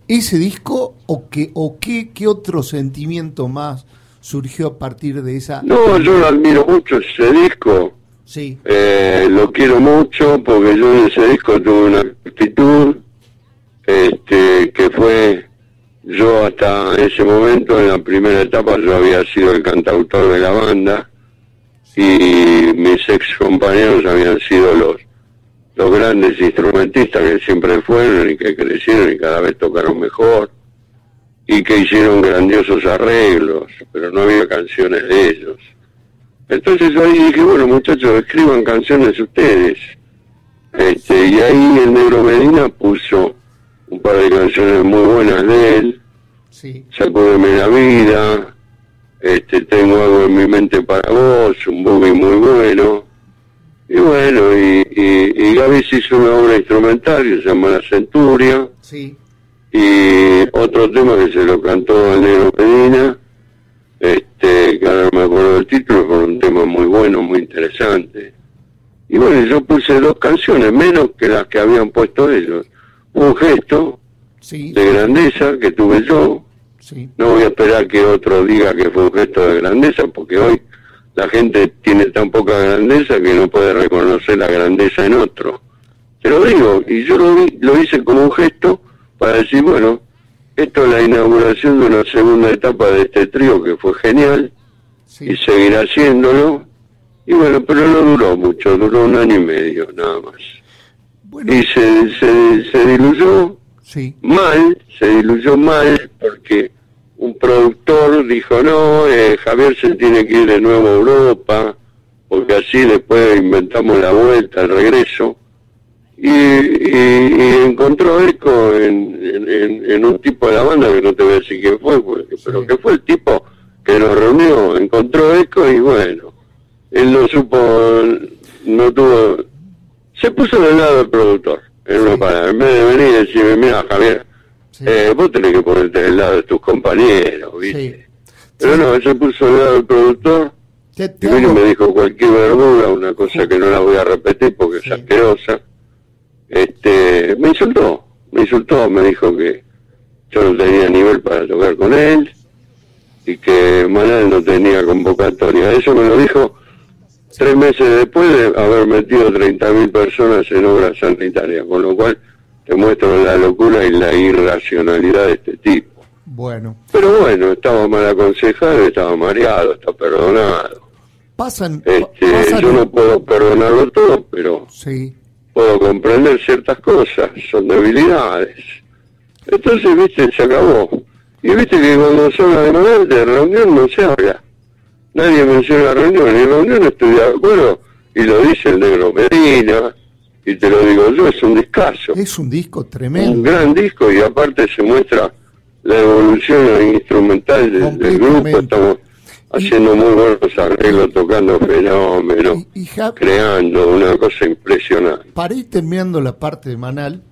ese disco o, que, o qué, qué otro sentimiento más surgió a partir de esa... No, yo lo admiro mucho ese disco. Sí, Eh, lo quiero mucho porque yo en ese disco tuve una actitud este, que fue, yo hasta ese momento, en la primera etapa, yo había sido el cantautor de la banda y mis ex compañeros habían sido los los grandes instrumentistas que siempre fueron y que crecieron y cada vez tocaron mejor y que hicieron grandiosos arreglos, pero no había canciones de ellos. Entonces ahí dije, bueno muchachos, escriban canciones ustedes. Este, y ahí el negro Medina puso un par de canciones muy buenas de él, Sí. Sacúdeme la vida, este, tengo algo en mi mente para vos, un boogie muy bueno. Y bueno, y, y, y Gaby se hizo una obra instrumental que se llama La Centuria, Sí. y otro tema que se lo cantó al negro Medina, este, que ahora no me acuerdo del título, pero un tema muy bueno, muy interesante. Y bueno, yo puse dos canciones, menos que las que habían puesto ellos. Un gesto Sí. de grandeza que tuve yo, Sí. no voy a esperar que otro diga que fue un gesto de grandeza, porque hoy la gente tiene tan poca grandeza que no puede reconocer la grandeza en otro. Te lo digo, y yo lo, vi- lo hice como un gesto para decir, bueno, esto es la inauguración de una segunda etapa de este trío que fue genial Sí. y seguirá haciéndolo. Y bueno, pero no duró mucho, duró un año y medio nada más. Bueno, Y se, se, se diluyó sí. mal, se diluyó mal porque un productor dijo, no, eh, Javier se tiene que ir de nuevo a Europa, porque así después inventamos la vuelta, el regreso. Y, y- y encontró eco en, en- en- en un tipo de la banda que no te voy a decir quién fue, porque- pero que fue el tipo que nos reunió, encontró eco y bueno, él no supo, no tuvo, se puso del lado del productor, en una palabra, en vez de venir y decirme, mira Javier, Sí. eh, vos tenés que ponerte del lado de tus compañeros, ¿viste? Sí. Pero no, se puso del lado del productor y vino y me dijo cualquier verdura, una cosa que no la voy a repetir porque es asquerosa. Este, me insultó, me insultó, me dijo que yo no tenía nivel para tocar con él y que Manal no tenía convocatoria. Eso me lo dijo tres meses después de haber metido 30.000 personas en obras sanitarias, con lo cual te muestro la locura y la irracionalidad de este tipo. Bueno, Pero bueno, estaba mal aconsejado, estaba mareado, está perdonado. pasan. Este, pasan- yo no puedo perdonarlo todo, pero Sí. puedo comprender ciertas cosas, son debilidades. Entonces, viste, se acabó. Y viste que cuando se habla de Manuel, de reunión no se habla. Nadie menciona reunión, y reunión estoy de acuerdo, y lo dice el negro Medina, y te lo digo yo, es un discazo. Es un disco Un tremendo. gran disco, y aparte se muestra la evolución instrumental del, del grupo, estamos haciendo muy buenos arreglos, tocando fenómenos, Y, y Ja- creando una cosa impresionante. para ir terminando la parte de Manal,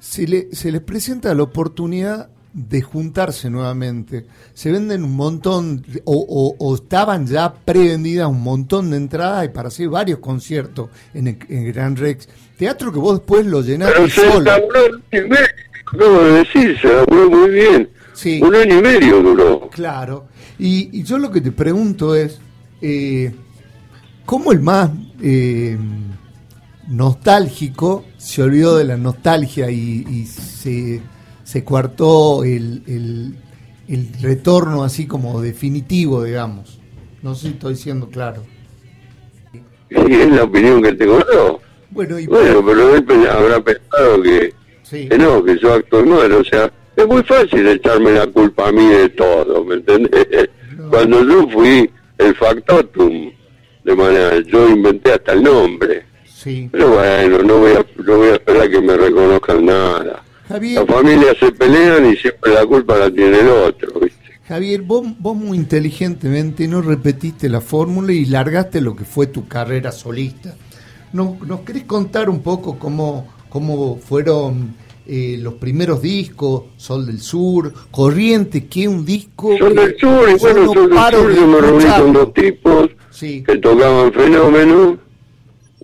se, le, se les presenta la oportunidad de juntarse nuevamente. Se venden un montón, o, o- o estaban ya prevendidas un montón de entradas y para hacer varios conciertos en el, en Gran Rex. Teatro que vos después lo llenaste Pero se solo. laburó un año y medio, acabo de decir, se laburó muy bien. Sí. Un año y medio duró. Claro. Y, y yo lo que te pregunto es, eh, ¿cómo el más eh, nostálgico se olvidó de la nostalgia y, y se, se coartó el, el- el retorno así como definitivo, digamos? No sé si estoy siendo claro. Y es la opinión que tengo yo. Bueno, y Bueno, pero él habrá pensado que, sí, que no, que yo actúo mal. O sea, es muy fácil echarme la culpa a mí de todo, ¿me entendés? No. Cuando yo fui el factotum de manera, yo inventé hasta el nombre. sí. Pero bueno, no voy a, no voy a esperar que me reconozcan nada. Javier, Las familias se pelean y siempre la culpa la tiene el otro, ¿viste? Javier, vos, vos muy inteligentemente no repetiste la fórmula y largaste lo que fue tu carrera solista. ¿No, ¿Nos querés contar un poco cómo, cómo fueron eh, los primeros discos? Sol del Sur, Corriente, que un disco... Que del sur, y bueno, no son del sur, yo me reuní con dos tipos Sí, que tocaban fenómeno.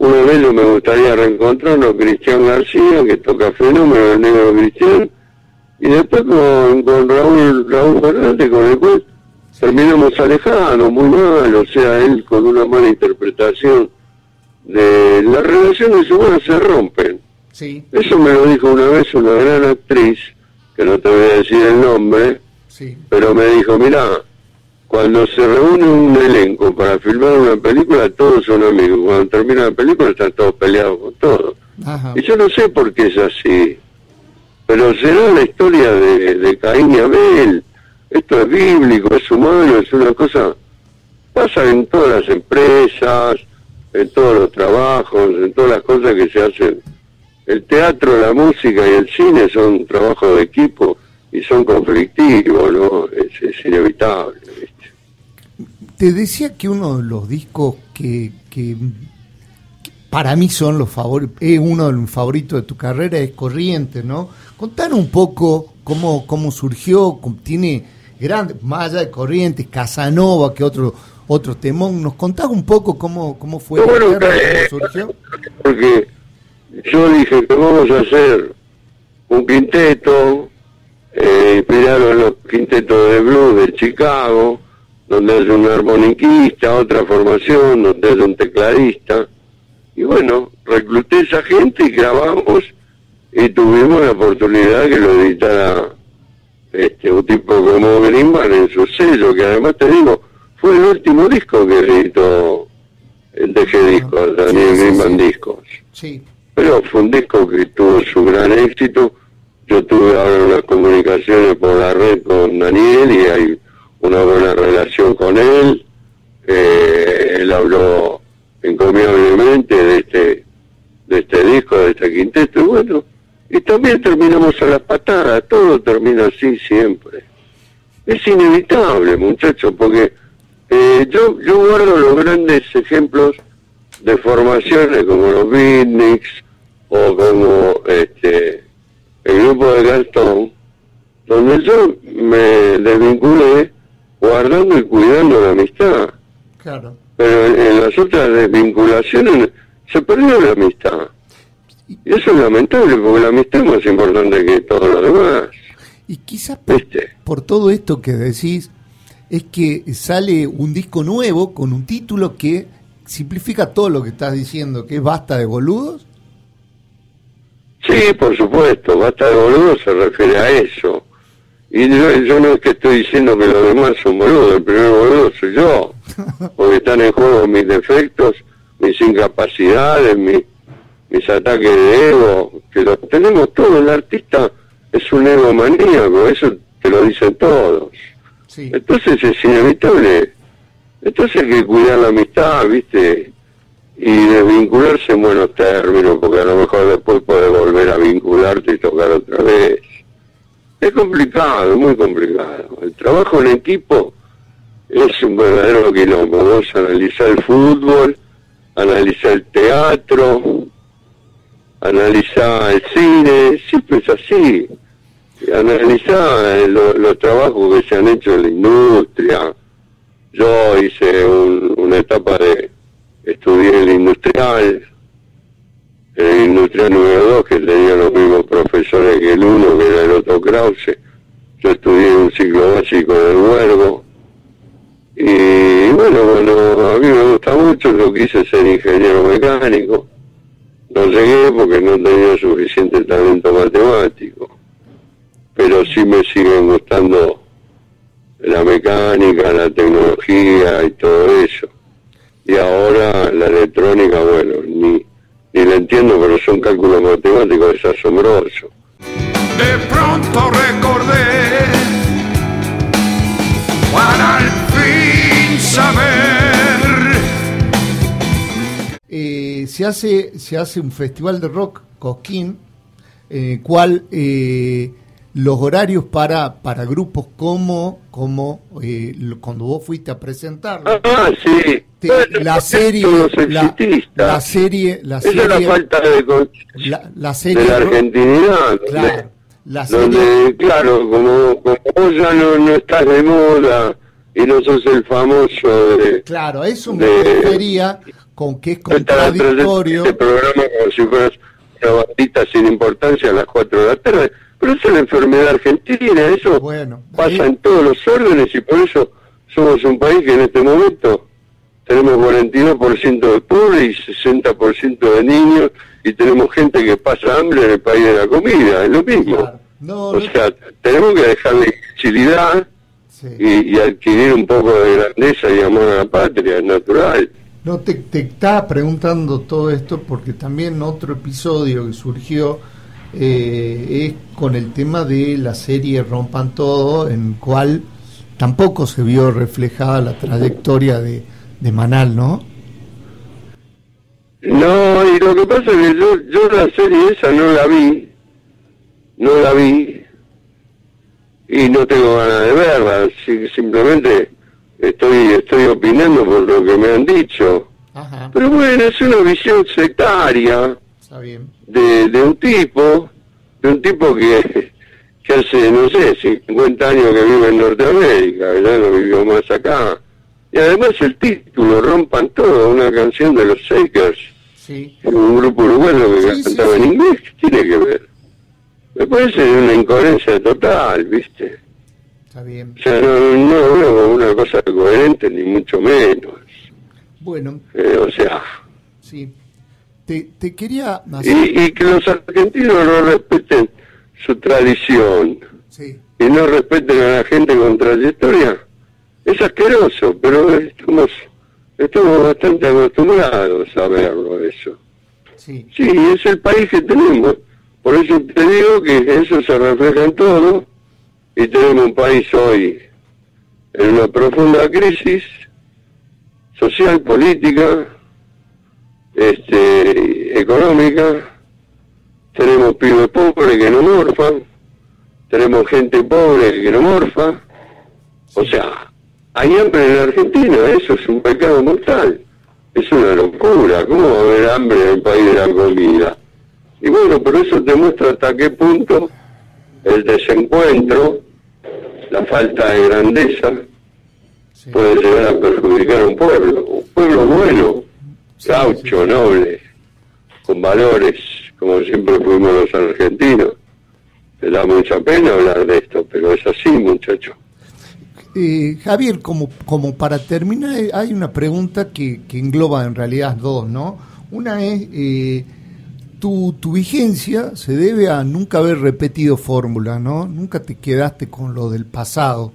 Uno de ellos me gustaría reencontrarlo, Cristian García, que toca fenómeno, el negro Cristian. Y después con, con Raúl, Raúl Fernández, con el cual terminamos alejados, muy mal, o sea, él con una mala interpretación de las relaciones humanas se rompen. sí, Eso me lo dijo una vez una gran actriz, que no te voy a decir el nombre, sí, pero me dijo, mirá, cuando se reúne un elenco para filmar una película, todos son amigos. Cuando termina la película están todos peleados con todos. Ajá. Y yo no sé por qué es así, pero será la historia de, de Caín y Abel. Esto es bíblico, es humano, es una cosa... Pasa en todas las empresas, en todos los trabajos, en todas las cosas que se hacen. El teatro, la música y el cine son trabajos de equipo y son conflictivos, ¿no? Es, es inevitable. ¿viste? Te decía que uno de los discos que, que- para mí son los favoritos, es uno de los favoritos de tu carrera, es Corriente, ¿no? Contar un poco cómo, cómo surgió, tiene grandes, más allá de Corrientes, Casanova, que otro otro temón, ¿nos contás un poco cómo, cómo fue, No, bueno, eh, cómo surgió? porque yo dije que vamos a hacer un quinteto eh, inspirado en los quintetos de blues de Chicago, donde hay un armoniquista, otra formación, donde hay un tecladista. Y bueno, recluté a esa gente y grabamos y tuvimos la oportunidad que lo editara este, un tipo como Greenman en su sello, que además te digo, fue el último disco que editó el DG Discos, Daniel Sí, sí, Greenman sí. Discos. Sí, Pero fue un disco que tuvo su gran éxito. Yo tuve ahora unas comunicaciones por la red con Daniel y hay una buena relación con él. Eh, él habló encomiablemente de este, de este disco, de este quinteto, y bueno, y también terminamos a las patadas, todo termina así siempre. Es inevitable, muchachos, porque eh, yo, yo guardo los grandes ejemplos de formaciones como los Beatniks o como este el grupo de Gastón, donde yo me desvinculé guardando y cuidando la amistad. claro. Pero en, en las otras desvinculaciones se perdió la amistad. Y eso es lamentable porque la amistad es más importante que todo lo demás. Y quizás por, por todo esto que decís, es que sale un disco nuevo con un título que simplifica todo lo que estás diciendo, que es Basta de boludos. Sí, por supuesto, basta de boludo se refiere a eso. Y yo, yo no es que estoy diciendo que los demás son boludos, el primer boludo soy yo, porque están en juego mis defectos, mis incapacidades, mi- mis ataques de ego, que los tenemos todos, el artista es un ego maníaco, eso te lo dicen todos. Sí. Entonces es inevitable. Entonces hay que cuidar la amistad, ¿viste? Y desvincularse en buenos términos, porque a lo mejor después puedes volver a vincularte y tocar otra vez. Es complicado, muy complicado. El trabajo en equipo es un verdadero quilombo. Vos analizar el fútbol, analizar el teatro, analizar el cine, siempre es así. Y analizar eh, lo- los trabajos que se han hecho en la industria. Yo hice un- una etapa de, estudié el industrial, el industrial número 2, que tenía los mismos profesores que el uno, que era el otro Krause. Yo estudié un ciclo básico del huergo. Y bueno, bueno, a mí me gusta mucho, yo quise ser ingeniero mecánico. No llegué porque no tenía suficiente talento matemático. Pero sí me siguen gustando la mecánica, la tecnología y todo eso. Y ahora la electrónica, bueno, ni, ni la entiendo, pero son cálculos matemáticos, es asombroso. De pronto recordé para al fin saber Eh, se hace se hace un festival de rock Cosquín en el cual eh, los horarios para para grupos como como eh, cuando vos fuiste a presentarlo Ah, sí. Te- Bueno, la serie la, la serie la Esa es la serie falta de, la, la serie de la argentinidad. claro donde- la serie donde, claro, como, como vos ya no, no estás de moda y no sos el famoso de... claro eso me de- refería con que es la contradictorio este programa como si fueras una bandita sin importancia a las 4 de la tarde. Pero es una enfermedad argentina, eso bueno pasa ahí- en todos los órdenes y por eso somos un país que en este momento tenemos 42% de pobres y 60% de niños y tenemos gente que pasa hambre en el país de la comida, es lo mismo. claro. no, O no- sea, tenemos que dejar la imbecilidad Sí. y, y adquirir un poco de grandeza y amor a la patria, es natural. No, te, te estaba preguntando todo esto porque también otro episodio que surgió eh, es con el tema de la serie Rompan Todo, en cual tampoco se vio reflejada la trayectoria de, de Manal, ¿no? No, y lo que pasa es que yo, yo la serie esa no la vi, no la vi, y no tengo ganas de verla, si- simplemente estoy, estoy opinando por lo que me han dicho. Ajá, Pero bueno, es una visión sectaria está bien. de, de un tipo, de un tipo que, que hace, no sé, 50 años que vive en Norteamérica, ya no vivió más acá. Y además el título, Rompan Todo, una canción de los Shakers, Sí, un grupo uruguayo que Sí, cantaba sí. en inglés, ¿qué tiene que ver? Me parece una incoherencia total, ¿viste? está bien. O sea, no, no veo una cosa coherente, ni mucho menos. Bueno, Eh, o sea, sí. Te, te quería hacer... y, y que los argentinos no respeten su tradición Sí, y no respeten a la gente con trayectoria, es asqueroso, pero estamos, estamos bastante acostumbrados a verlo eso. sí, Sí, es el país que tenemos. Por eso te digo que eso se refleja en todo y tenemos un país hoy en una profunda crisis social, política, este, económica. Tenemos pibes pobres que no morfan, tenemos gente pobre que no morfa. O sea, hay hambre en la Argentina, eso es un pecado mortal. Es una locura. ¿Cómo va a haber hambre en el país de la comida? Y bueno, pero eso te muestra hasta qué punto el desencuentro, la falta de grandeza, sí. puede llegar a perjudicar a un pueblo. Un pueblo bueno, gaucho, noble, con valores, como siempre fuimos los argentinos. Me da mucha pena hablar de esto, pero es así, muchachos. Eh, Javier, como, como para terminar, eh, hay una pregunta que, que engloba en realidad dos, ¿no? Una es, eh, tu, tu vigencia se debe a nunca haber repetido fórmula, ¿no? Nunca te quedaste con lo del pasado.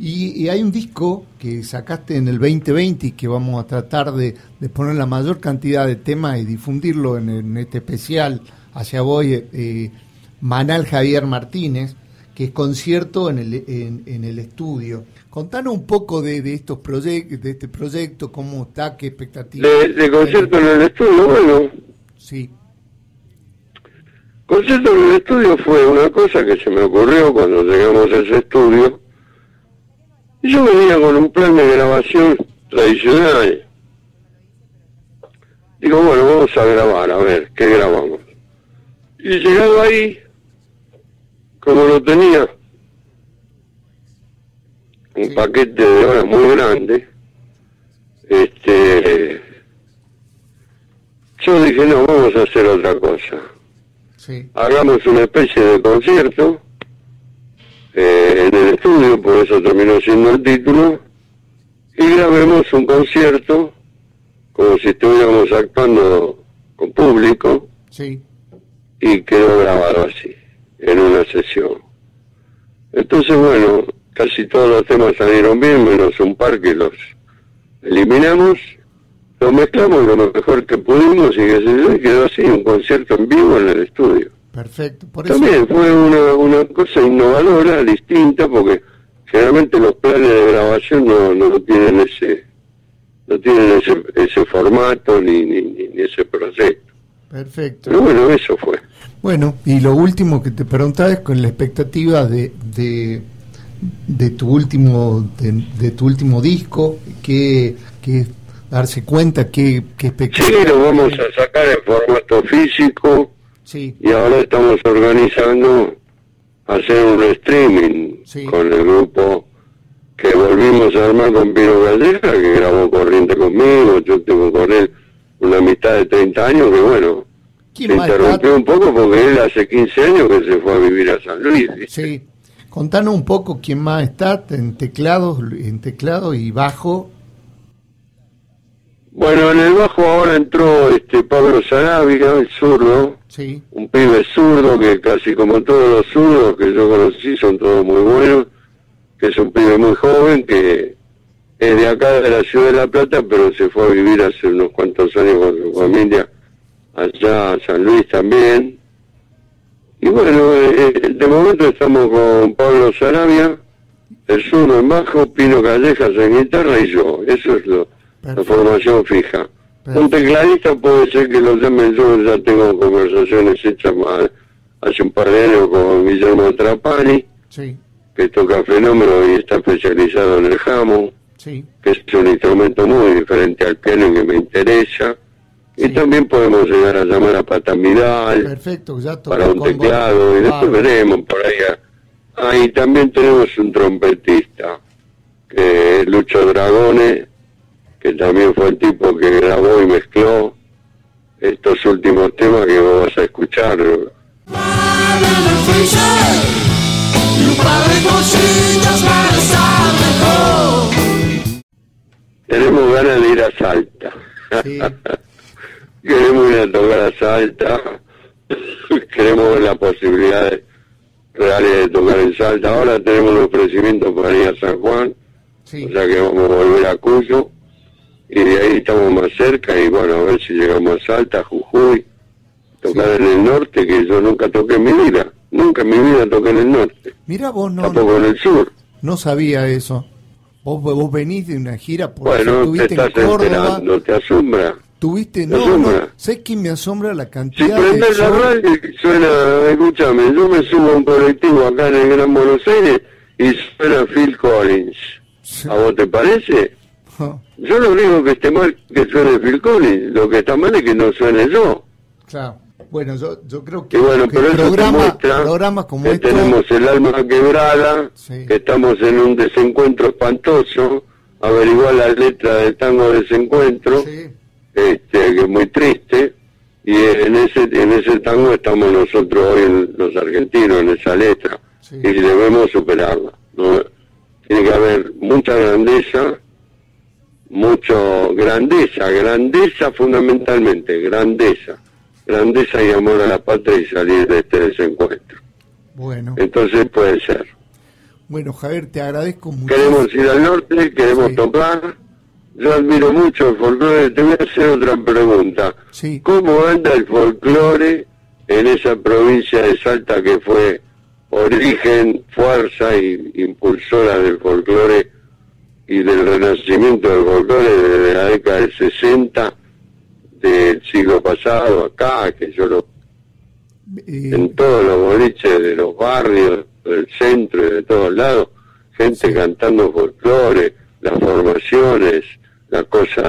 Y, hay un disco que sacaste en el 2020 y que vamos a tratar de, de poner la mayor cantidad de temas y difundirlo en, este especial hacia eh, Manal Javier Martínez, que es concierto en el, en el estudio. Contanos un poco de, de estos proyectos, de este proyecto, cómo está, qué expectativas. De, de concierto en el estudio, bueno, Sí, concierto en el estudio fue una cosa que se me ocurrió cuando llegamos a ese estudio. Y yo venía con un plan de grabación tradicional. Digo, bueno, vamos a grabar, a ver, ¿qué grabamos? Y llegado ahí, como lo tenía, un Sí. paquete de horas muy grande, este, yo dije, no, vamos a hacer otra cosa. sí, Hagamos una especie de concierto eh, en el estudio, por eso terminó siendo el título, y grabemos un concierto como si estuviéramos actuando con público sí, y quedó grabado así, en una sesión. Entonces, bueno, casi todos los temas salieron bien, menos un par que los eliminamos, los mezclamos lo mejor que pudimos y yo, y quedó así, un concierto en vivo en el estudio. perfecto. Por eso, También fue una, una cosa innovadora, distinta, porque generalmente los planes de grabación no, no tienen ese no tienen ese, ese formato ni, ni, ni- ni ese proyecto. perfecto. Pero bueno, eso fue. Bueno, y lo último que te preguntaba es con la expectativa de, de, de tu último de, de tu último disco, que, que darse cuenta qué, qué Sí, expectativa. lo vamos a sacar en formato físico Sí, y ahora estamos organizando hacer un streaming Sí. con el grupo que volvimos a armar con Pino Caldera, que grabó Corriente conmigo, yo tengo con él una amistad de 30 años que bueno, se interrumpió un poco porque él hace 15 años que se fue a vivir a San Luis. Sí, contanos un poco quién más está en teclados, en teclado y bajo. Bueno, en el bajo ahora entró este Pablo Sarabia, el zurdo, Sí, un pibe zurdo que casi como todos los zurdos que yo conocí son todos muy buenos que es un pibe muy joven que es de acá de la ciudad de La Plata, pero se fue a vivir hace unos cuantos años con su familia allá a San Luis también. Y bueno, eh, eh, de momento estamos con Pablo Sarabia, el zurdo en bajo, Pino Callejas en guitarra y yo. Eso es lo, la formación fija. Perfecto. Un tecladista puede ser que lo llamen yo, ya tengo conversaciones hechas más hace un par de años con Guillermo Trapani, Sí, que toca fenómeno y está especializado en el jamón sí. que es un instrumento muy diferente al que me interesa. Y también podemos llegar a llamar a Patamidal Perfecto, ya para un teclado y después veremos por ahí. Ah, y también tenemos un trompetista, que es Lucho Dragone, que también fue el tipo que grabó y mezcló estos últimos temas que vos vas a escuchar. Tenemos ganas de ir a Salta. Sí. Queremos ir a tocar a Salta. Queremos ver las posibilidades reales de tocar en Salta. Ahora tenemos un ofrecimiento para ir a San Juan, Sí, o sea que vamos a volver a Cuyo. Y de ahí estamos más cerca y bueno, a ver si llegamos a Salta, Jujuy. Tocar en el norte, que yo nunca toqué en mi vida. Nunca en mi vida toqué en el norte. mira vos no, Tampoco en el sur. no sabía eso. Vos, vos venís de una gira por Bueno, te estás Córdoba, enterando, te asombra. Tuviste, ¿Te no, no, asombra? ¿sabes qué me asombra la Si cantidad de prendes la radio suena, escúchame, yo me subo a un colectivo acá en el Gran Buenos Aires y suena Phil Collins. ¿A vos te parece? Yo lo único que esté mal que suene Phil Collins, lo que está mal es que no suene yo. Claro. Bueno, yo, yo creo que, Y bueno, que pero programa- programas como que estos, tenemos el alma quebrada, Sí. que estamos en un desencuentro espantoso, averiguar la letra del tango desencuentro, sí, este, que es muy triste, y en ese, en ese tango estamos nosotros hoy, en- los argentinos, en esa letra, Sí. y debemos superarla. ¿no? Tiene que haber mucha grandeza, mucho grandeza, grandeza fundamentalmente, grandeza, grandeza y amor a la patria y salir de este desencuentro. bueno. Entonces puede ser. Bueno, Javier, te agradezco mucho. Queremos ir al norte, queremos Sí. tocar. Yo admiro mucho el folclore. Te voy a hacer otra pregunta. Sí. ¿Cómo anda el folclore en esa provincia de Salta que fue origen, fuerza y impulsora del folclore y del renacimiento del folclore desde la década del 60 del siglo pasado acá, que yo lo Eh, en todos los boliches de los barrios, del centro y de todos lados, gente Sí. cantando folclore, las formaciones, la cosa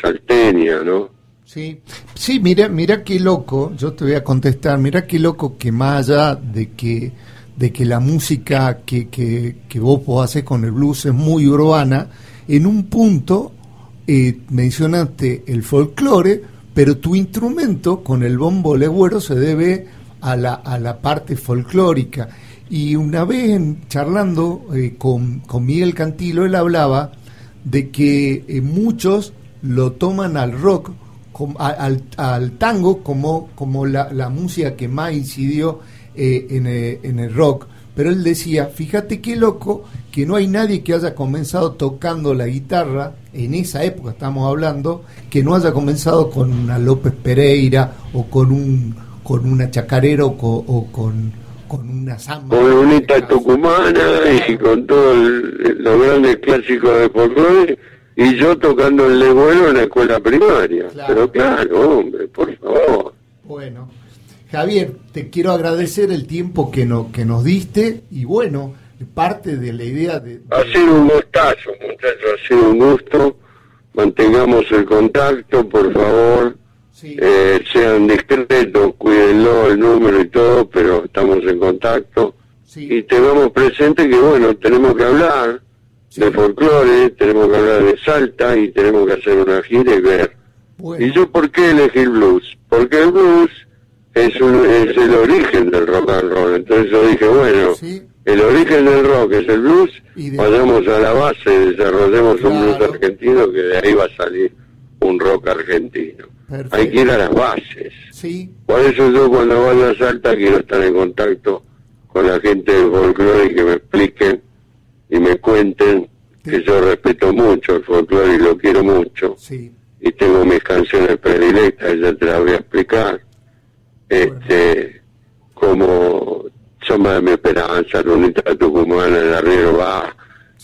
salteña, ¿no? Sí, sí, mira, mira qué loco, yo te voy a contestar, mira qué loco que más allá de que, de que la música que, que, que vos hacer con el blues es muy urbana, en un punto eh, mencionaste el folclore, pero tu instrumento con el bombo legüero se debe a la, a la parte folclórica. Y una vez en- charlando eh, con, con Miguel Cantilo, él hablaba de que eh, muchos lo toman al rock, al, tango como, como la, música que más incidió eh, en, eh, en el rock. Pero él decía, fíjate qué loco que no hay nadie que haya comenzado tocando la guitarra, en esa época estamos hablando, que no haya comenzado con una López Pereira o con un con una chacarera o o con, con una samba. Con Lunita Tucumana y con todos los grandes clásicos de folclore, y yo tocando el legüero en la escuela primaria. Claro. Pero claro, hombre, por favor. Bueno, Javier, te quiero agradecer el tiempo que, no, que nos diste y bueno, parte de la idea de... de- Ha sido un gustazo, muchachos, ha sido un gusto. Mantengamos el contacto, por favor. Sí, Eh, sean discretos, cuídenlo el número y todo, pero estamos en contacto. sí, Y tengamos presente que, bueno, tenemos que hablar Sí. de folclore, tenemos que hablar de Salta y tenemos que hacer una gira y ver. bueno, ¿Y yo por qué elegí el blues? Porque el blues es, un, es el origen del rock and roll. Entonces yo dije, bueno, el origen del rock es el blues, vayamos a la base, desarrollemos un blues argentino que de ahí va a salir un rock argentino. Perfecto. Hay que ir a las bases. sí, Por eso yo cuando vaya a Salta quiero estar en contacto con la gente del folclore y que me expliquen y me cuenten que yo respeto mucho el folclore y lo quiero mucho Sí. y tengo mis canciones predilectas, ya te las voy a explicar. Este, como Soma de mi esperanza, Lunita Tucumana, El Arriero Va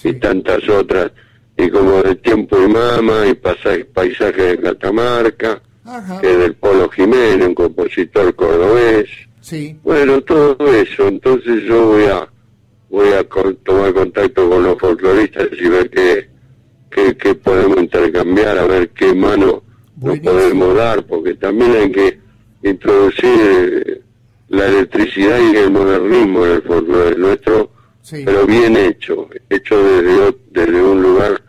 y tantas otras, y como de Tiempo y Mama y Paisaje, paisaje de Catamarca, Ajá. que es del Polo Jiménez, un compositor cordobés. Sí. Bueno, todo eso, entonces yo voy a voy a con- tomar contacto con los folcloristas y ver qué, qué, qué podemos intercambiar, a ver qué mano nos podemos dar, porque también hay que introducir eh, la electricidad y el modernismo en el folclore nuestro, Sí. pero bien hecho, hecho desde, desde un lugar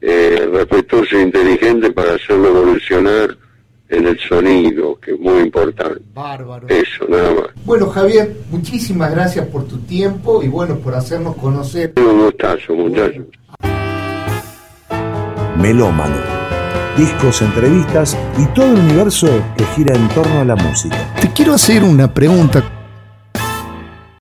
eh, respetuoso e inteligente para hacerlo evolucionar en el sonido, que es muy importante. Bárbaro. Eso, nada más. Bueno, Javier, muchísimas gracias por tu tiempo y bueno, por hacernos conocer. Un gustazo, muchachos. Melómano. Discos, entrevistas y todo el universo que gira en torno a la música. Te quiero hacer una pregunta.